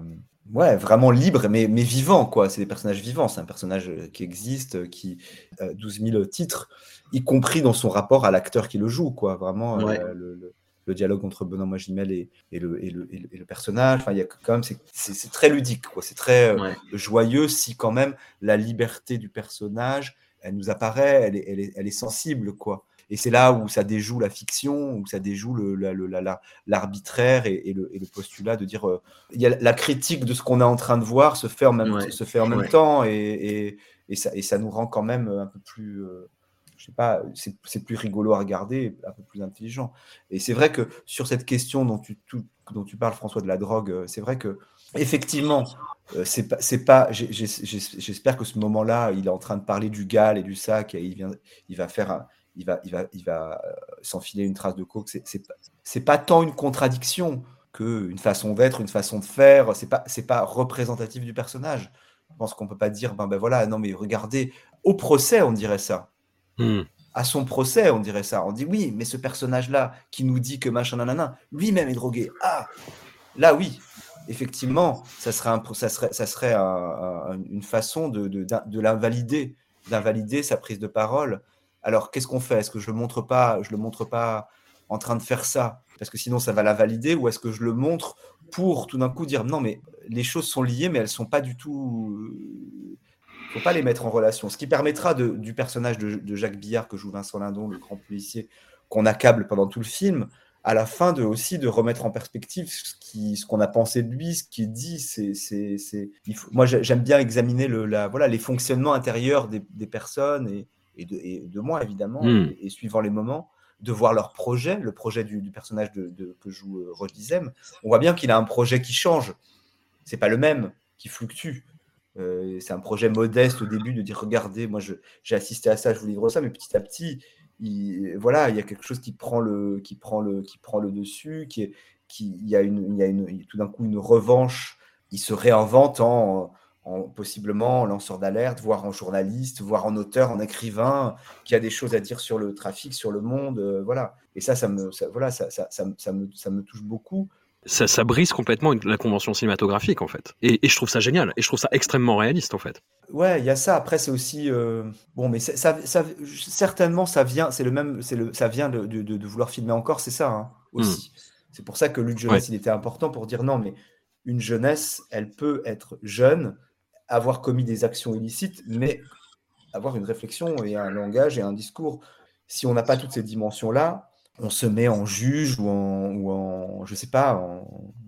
ouais, vraiment libre, mais, mais vivant, quoi. C'est des personnages vivants. C'est un personnage euh, qui existe, euh, qui a euh, 12 000 titres, y compris dans son rapport à l'acteur qui le joue, quoi. Vraiment, le, dialogue entre Benoît Magimel et, et, le, et, le, et, le, personnage. Enfin, il y a quand même, c'est très ludique, quoi. C'est très joyeux si quand même la liberté du personnage, elle nous apparaît, elle est, elle est, elle est sensible, quoi. Et c'est là où ça déjoue la fiction, où ça déjoue l'arbitraire et, et, le, postulat de dire euh, il y a la critique de ce qu'on est en train de voir se fait en même, se fait en même temps et, ça, et ça nous rend quand même un peu plus. Euh, je sais pas, c'est plus rigolo à regarder, un peu plus intelligent. Et c'est vrai que sur cette question dont tu, dont tu parles, François, de la drogue, euh, c'est vrai que effectivement, c'est pas, pas j'espère que ce moment-là, il est en train de parler du gal et du sac, et il, vient, il va faire un, il va, il va, il va euh, s'enfiler une trace de coke. C'est, pas tant une contradiction qu'une façon d'être, une façon de faire. C'est pas, c'est pas représentatif du personnage. Je pense qu'on peut pas dire, ben, ben voilà, non mais regardez, au procès on dirait ça. Hmm. À son procès on dirait ça. On dit oui, mais ce personnage-là qui nous dit que machin nanana, lui-même est drogué. Ah, là oui, effectivement, ça serait, une façon de, de, de l'invalider, d'invalider sa prise de parole. Alors, qu'est-ce qu'on fait? Est-ce que je le montre pas Je le montre pas en train de faire ça? Parce que sinon ça va la valider ou est-ce que je le montre pour tout d'un coup dire non mais les choses sont liées mais elles sont pas du tout euh, faut pas les mettre en relation. Ce qui permettra du personnage de, Jacques Billard que joue Vincent Lindon le grand policier qu'on accable pendant tout le film à la fin de aussi de remettre en perspective ce qui ce qu'on a pensé de lui ce qu'il dit c'est c'est moi j'aime bien examiner le la voilà les fonctionnements intérieurs des, des personnes et et de, moi évidemment, hmm. et, suivant les moments, de voir leur projet, le projet du, personnage de, que joue euh, Roger Dizem. On voit bien qu'il a un projet qui change. C'est pas le même, qui fluctue. Euh, c'est un projet modeste au début de dire regardez, moi j'ai assisté à ça, je vous livre ça, mais petit à petit, il, voilà, il y a quelque chose qui prend le, qui prend le, qui prend le dessus, qui qui, il y a une, il y a une, tout d'un coup une revanche. Il se réinvente en, possiblement en lanceur d'alerte, voire en journaliste, voire en auteur, en écrivain, qui a des choses à dire sur le trafic, sur le monde, euh, voilà. Et ça, ça me, ça, ça, ça, me, ça me touche beaucoup. Ça, ça, brise complètement la convention cinématographique en fait. Et, et, je trouve ça génial. Et je trouve ça extrêmement réaliste en fait. Ouais, il y a ça. Après, c'est aussi euh, bon, mais ça, ça, certainement, ça vient, c'est le même, c'est le, ça vient de, de, de, vouloir filmer encore, c'est ça hein, aussi. Hmm. C'est pour ça que Luc Jeunesse, il était important pour dire non, mais une jeunesse, elle peut être jeune, avoir commis des actions illicites, mais avoir une réflexion et un langage et un discours. Si on n'a pas toutes ces dimensions-là, on se met en juge ou en, ou en je sais pas,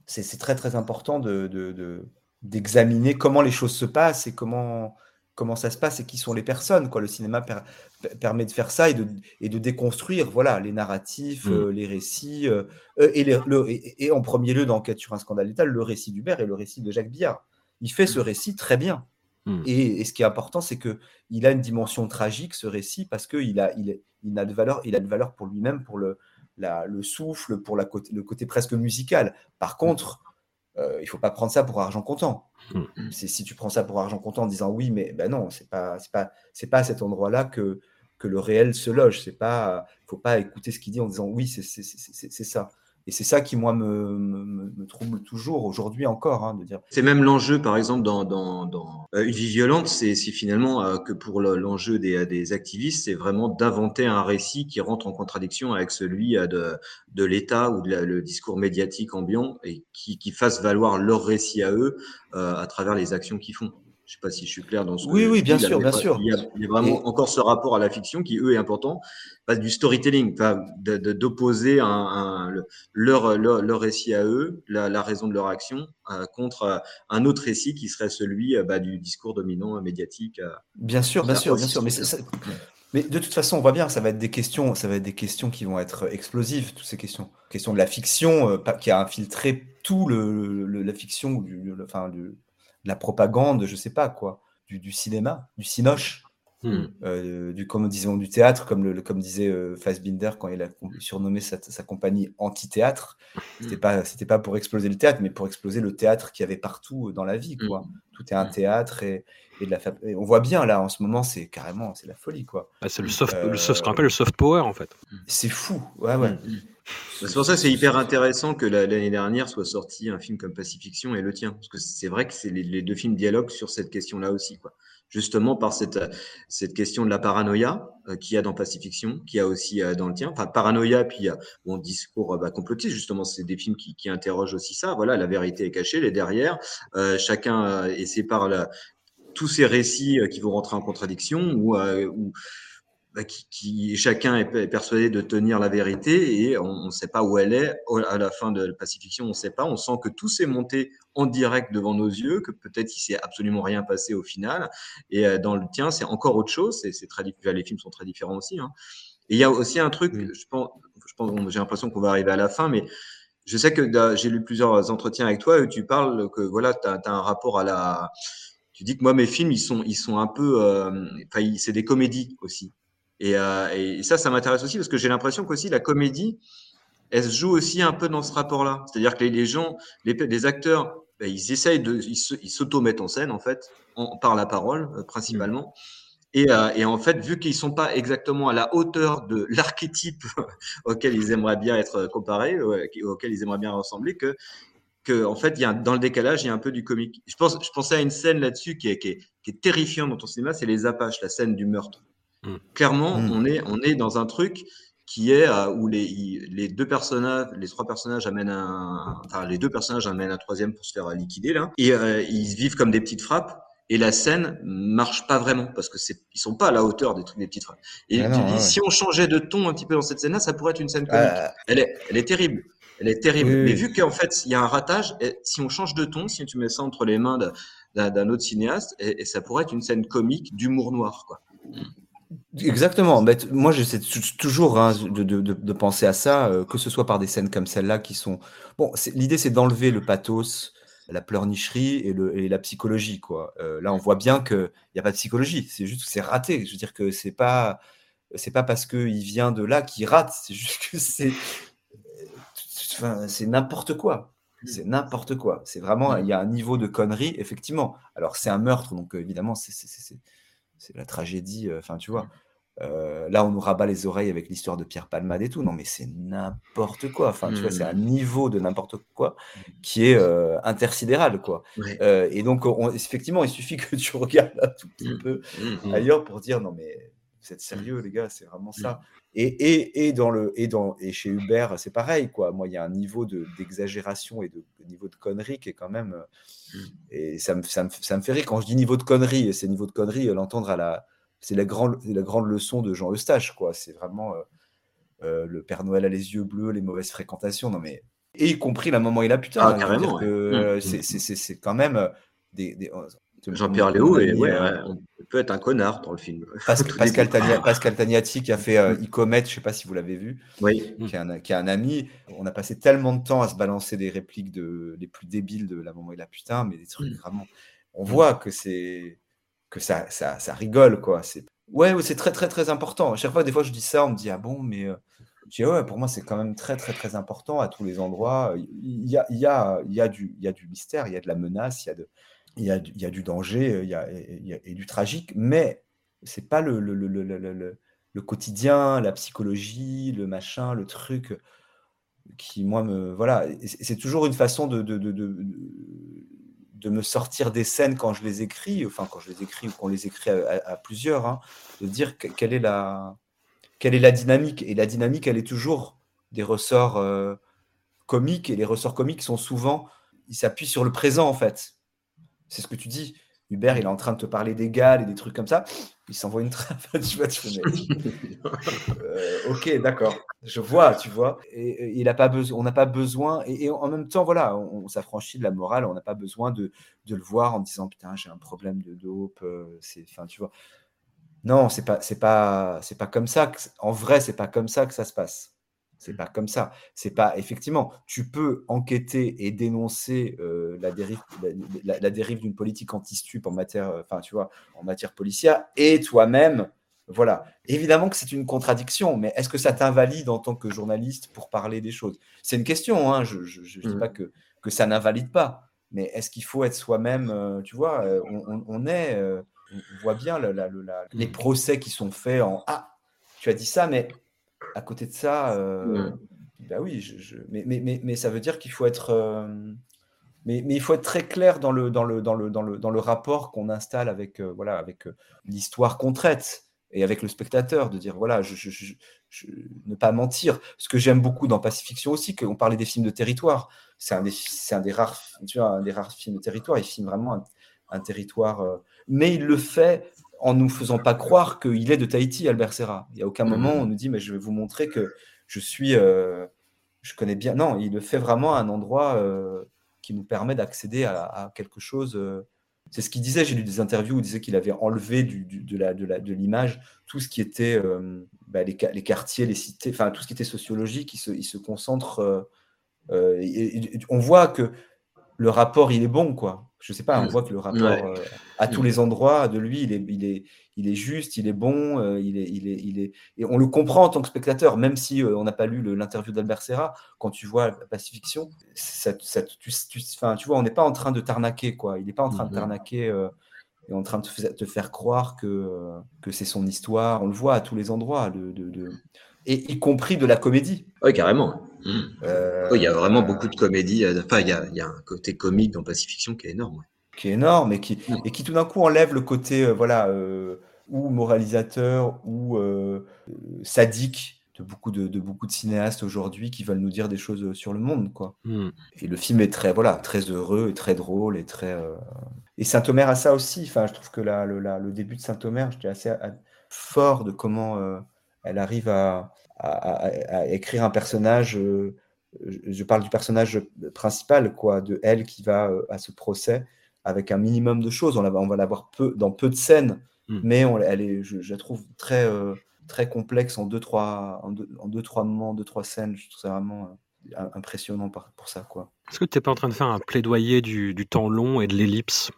c'est très très important de, d'examiner comment les choses se passent et comment, comment ça se passe et qui sont les personnes. Quoi. Le cinéma permet de faire ça et de, et de déconstruire voilà, les narratifs, mmh. euh, les récits, euh, et, le, et, en premier lieu dans Enquête sur un scandale d'État, le récit d'Hubert et le récit de Jacques Billard. Il fait ce mmh. récit très bien. Mmh. Et, ce qui est important, c'est qu'il a une dimension tragique, ce récit, parce qu'il a, il, il a, de valeur, il a de valeur pour lui-même, pour le, la, le souffle, pour la le côté presque musical. Par contre, euh, il ne faut pas prendre ça pour argent comptant. Si tu prends ça pour argent comptant en disant oui, mais ben non, c'est pas, pas, pas à cet endroit-là que, que le réel se loge. Il ne faut pas écouter ce qu'il dit en disant oui, c'est ça. Et c'est ça qui, moi, me, trouble toujours aujourd'hui encore, hein, de dire. C'est même l'enjeu, par exemple, dans, euh, Une vie violente, c'est finalement euh, que pour l'enjeu des, activistes, c'est vraiment d'inventer un récit qui rentre en contradiction avec celui euh, de, l'État ou de le discours médiatique ambiant et qui fasse valoir leur récit à eux à travers les actions qu'ils font. Je ne sais pas si je suis clair dans ce oui, que Oui, bien sûr, bien sûr. Il y, a, vraiment encore ce rapport à la fiction qui, eux, est important. Du storytelling, d'opposer un, leur, leur, récit à eux, la, raison de leur action, euh, contre euh, un autre récit qui serait celui euh, bah, du discours dominant médiatique. bien sûr, bien sûr, bien sûr. Mais, mais, de toute façon, on voit bien, ça va être des questions, ça va être des questions qui vont être explosives, toutes ces questions. Question de la fiction qui a infiltré tout le, la fiction, du, enfin, du, la propagande, je sais pas quoi, du, cinéma, du cinoche, hmm. euh, du comme disons du théâtre, comme le, comme disait euh, Fassbinder quand il a surnommé sa, compagnie anti-théâtre. C'était hmm. pas c'était pas pour exploser le théâtre, mais pour exploser le théâtre qu'il y avait partout dans la vie, quoi. Hmm. Tout est un théâtre et, de la on voit bien là en ce moment, c'est carrément c'est la folie, quoi. Ah, c'est le soft, le ce qu'on appelle le soft power en fait. C'est fou, ouais ouais. C'est pour ça que c'est hyper intéressant que l'année dernière soit sorti un film comme Pacifiction et le tien. Parce que c'est vrai que c'est les, deux films dialoguent sur cette question-là aussi. Quoi. Justement par cette, cette question de la paranoïa euh, qu'il y a dans Pacifiction, qu'il y a aussi euh, dans le tien. Enfin, paranoïa, puis euh, bon, discours bah, complotiste, justement, c'est des films qui, interrogent aussi ça. Voilà, la vérité est cachée, elle est derrière. chacun essaie par tous ces récits qui vont rentrer en contradiction ou bah, qui, chacun est persuadé de tenir la vérité et on ne sait pas où elle est. À la fin de la pacification, on ne sait pas. On sent que tout s'est monté en direct devant nos yeux, que peut-être il s'est absolument rien passé au final. Et euh, dans le tien, c'est encore autre chose. C'est très Les films sont très différents aussi. Hein. Et il y a aussi un truc, je pense, je pense j'ai l'impression qu'on va arriver à la fin, mais je sais que j'ai lu plusieurs entretiens avec toi où tu parles que voilà, tu as, un rapport à la. Tu dis que moi, mes films, ils sont, ils sont un peu. Euh, enfin, c'est des comédies aussi. Euh, et, ça, ça m'intéresse aussi parce que j'ai l'impression qu'aussi la comédie, elle se joue aussi un peu dans ce rapport-là. C'est-à-dire que les, gens, les, acteurs, ben, ils essayent de, ils s'auto-mettent en scène en fait, par la parole euh, principalement. Et, euh, et, en fait, vu qu'ils sont pas exactement à la hauteur de l'archétype auquel ils aimeraient bien être comparés, auquel ils aimeraient bien ressembler, que, que en fait, il y a, dans le décalage, il y a un peu du comique. Je, pense, je pensais à une scène là-dessus qui est, qui, est, qui est terrifiante dans ton cinéma, c'est les Apaches, la scène du meurtre. Mm. Clairement, mm. On, est, on est dans un truc qui est euh, où les, les, deux personnages, les trois personnages amènent un, enfin les deux personnages amènent un troisième pour se faire liquider là, et euh, ils vivent comme des petites frappes. Et la scène marche pas vraiment parce que c'est ils sont pas à la hauteur des trucs des petites frappes. Et ah si on changeait de ton un petit peu dans cette scène-là, ça pourrait être une scène comique. Ah. Elle est, elle est terrible. Elle est terrible. Mais vu qu'en fait, il y a un ratage, et si on change de ton, si tu mets ça entre les mains d'un autre cinéaste, et, ça pourrait être une scène comique d'humour noir, quoi. Mm. Exactement. moi, j'essaie toujours hein, de, penser à ça, euh, que ce soit par des scènes comme celle-là qui sont. Bon, l'idée, c'est d'enlever le pathos, la pleurnicherie et, le, et la psychologie. Quoi. Euh, là, on voit bien qu'il n'y a pas de psychologie. C'est juste que c'est raté. Je veux dire que c'est pas, c'est pas parce qu'il vient de là qu'il rate. C'est juste que c'est, enfin, c'est n'importe quoi. C'est n'importe quoi. C'est vraiment, il y a un niveau de connerie, effectivement. Alors, c'est un meurtre, donc évidemment, c'est c'est la tragédie. Enfin, tu vois. là, on nous rabat les oreilles avec l'histoire de Pierre Palmade et tout. Non, mais c'est n'importe quoi. Enfin, tu vois, c'est un mmh. niveau de n'importe quoi qui est intersidéral, quoi. et donc, effectivement, il suffit que tu regardes un tout petit mmh. peu mmh. ailleurs pour dire non, mais vous êtes sérieux, les gars, c'est vraiment ça. Et, et, et, dans le, et, dans, et chez Uber, c'est pareil, quoi. Moi, il y a un niveau d'exagération et de, niveau de connerie qui est quand même. Et ça me, ça, me, ça me fait rire. Quand je dis niveau de connerie, c'est niveau de connerie, l'entendre à la c'est la grande, la grande leçon de Jean Eustache, quoi. C'est vraiment euh, euh, le Père Noël a les yeux bleus, les mauvaises fréquentations. Non, mais et y compris la maman et la putain. Ah. Mmh, c'est quand même euh, des. Jean-Pierre Léo et, ouais, on peut être un connard dans le film. Pascal, Tagnati qui a fait euh, Icomet, je ne sais pas si vous l'avez vu, oui. qui, est un, qui un ami. On a passé tellement de temps à se balancer des répliques de, les plus débiles de la maman et la putain, mais des trucs mmh. vraiment. On voit que c'est que ça, ça, ça rigole, quoi. C'est ouais, c'est très, très, très important. À chaque fois, des fois, je dis ça, on me dit ah bon, mais euh, je dis ouais, pour moi, c'est quand même très, très, très important à tous les endroits. Il y a, il y a, il y a du, il y a du mystère, il y a de la menace, il y a de, il y a, du danger, il y a, et du tragique, mais c'est pas le, quotidien, la psychologie, le machin, le truc qui moi me voilà. C'est toujours une façon de, de, de, de de me sortir des scènes quand je les écris, enfin quand je les écris ou qu'on les écrit à, plusieurs, hein, de dire quelle est la quelle est la dynamique. Et la dynamique, elle est toujours des ressorts euh, comiques, et les ressorts comiques sont souvent, ils s'appuient sur le présent en fait. C'est ce que tu dis. Hubert, il est en train de te parler d'égal et des trucs comme ça. Il s'envoie une trappe. tu vois, tu euh, ok, d'accord. Je vois, tu vois. Il. On n'a pas besoin. Et, en même temps, voilà, on, s'affranchit de la morale. On n'a pas besoin de, de, le voir en disant putain, j'ai un problème de dope. Euh, c'est, enfin, tu vois. Non, c'est pas, c'est pas, c'est pas comme ça. en vrai, c'est pas comme ça que ça se passe. C'est pas comme ça. C'est pas effectivement. Tu peux enquêter et dénoncer euh, la dérive, la, dérive d'une politique anti-stup en matière, euh, enfin tu vois, en matière policière, et toi-même, voilà. Évidemment que c'est une contradiction, mais est-ce que ça t'invalide en tant que journaliste pour parler des choses? C'est une question. Hein, je ne dis mmh. pas que que ça n'invalide pas, mais est-ce qu'il faut être soi-même euh, Tu vois, on, est, on voit bien les mmh. procès qui sont faits en ah, tu as dit ça, mais à côté de ça, euh, bah oui, je, mais, mais, mais, mais, ça veut dire qu'il faut être. Euh, mais, mais, il faut être très clair dans le, dans le, dans le, dans le, dans le rapport qu'on installe avec, euh, voilà, avec l'histoire qu'on traite et avec le spectateur, de dire voilà, je, je, ne pas mentir. Ce que j'aime beaucoup dans Pacifiction aussi, qu'on parlait des films de territoire. C'est un des, c'est un des rares, tu vois, un des rares films de territoire. Il filme vraiment un, un territoire, mais il le fait en nous faisant pas croire qu'il est de Tahiti, Albert Serra. Il n'y a aucun mm-hmm. moment où on nous dit, mais je vais vous montrer que je suis, euh, je connais bien. Non, il le fait vraiment à un endroit euh, qui nous permet d'accéder à, quelque chose. Euh. C'est ce qu'il disait. J'ai lu des interviews où il disait qu'il avait enlevé du, de, la, de, l'image tout ce qui était bah, les, les, quartiers, les cités, enfin tout ce qui était sociologique. Il se, il se concentre. on voit que le rapport, il est bon, quoi. Je sais pas, on mmh. voit que le rapport euh, à tous mmh. les endroits de lui, il est, il est, il est juste, il est bon, euh, il, est, il, est, il est, et on le comprend en tant que spectateur, même si euh, on n'a pas lu l'interview d'Albert Serra. Quand tu vois Pacifiction, ça, ça, tu, tu, tu, vois, on n'est pas en train de t'arnaquer, quoi. Il n'est pas en train de mmh. t'arnaquer et en train de te, faire croire que, que c'est son histoire. On le voit à tous les endroits, de, de, et y compris de la comédie. Oui, carrément. Euh, il y a vraiment beaucoup de comédie. Euh, enfin, il y a, y a, un côté comique dans Pacifiction qui est énorme. Qui est énorme et qui, mm. et qui tout d'un coup enlève le côté euh, voilà, ou moralisateur ou sadique de beaucoup de, de, beaucoup de cinéastes aujourd'hui qui veulent nous dire des choses sur le monde. Quoi. Mm. Et le film est très, voilà, très heureux et très drôle. Et, très, et Saint-Omer a ça aussi. Enfin, je trouve que la, le, la, le début de Saint-Omer, j'étais assez fort de comment elle arrive à, à, écrire un personnage. Euh, je parle du personnage principal, quoi, de elle qui va euh, à ce procès avec un minimum de choses. On, on va l'avoir peu, dans peu de scènes, hmm. mais on, elle est, je, la trouve très, euh, très complexe en deux, trois, en deux, en deux, trois moments, deux, trois scènes. Je trouve ça vraiment impressionnant pour ça. quoi. Est-ce que tu n'es pas en train de faire un plaidoyer du, du temps long et de l'ellipse?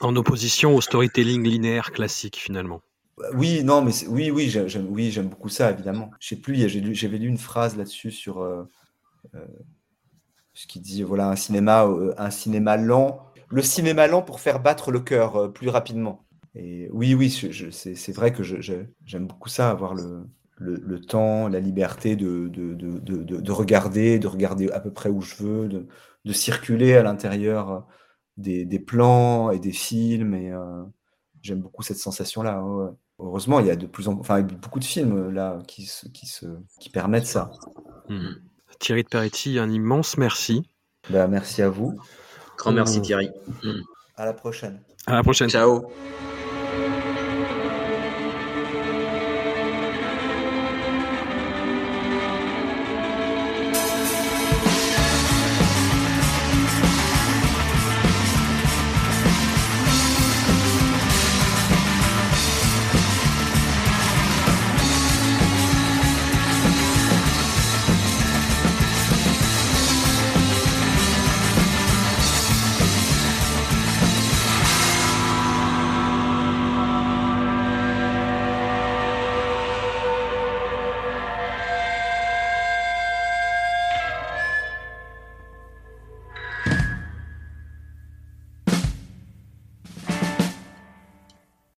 En opposition au storytelling linéaire classique finalement oui, non, mais oui, oui, j'aime, oui, j'aime beaucoup ça, évidemment. Je sais plus, j'avais lu une phrase là-dessus sur euh, euh, ce qui dit, voilà, un cinéma, euh, un cinéma lent. Le cinéma lent pour faire battre le cœur plus rapidement. Et oui, oui, c'est vrai que j'aime beaucoup ça, avoir le, temps, la liberté de, de, de, de, regarder, de regarder à peu près où je veux, de, circuler à l'intérieur des, plans et des films. Et j'aime beaucoup cette sensation-là. Heureusement, il y a de plus en enfin, beaucoup de films là qui, se, qui, se, qui permettent ça. Hmm. Thierry de Peretti, un immense merci. Bah, merci à vous. Grand merci Thierry. À la prochaine. À la prochaine. Ciao.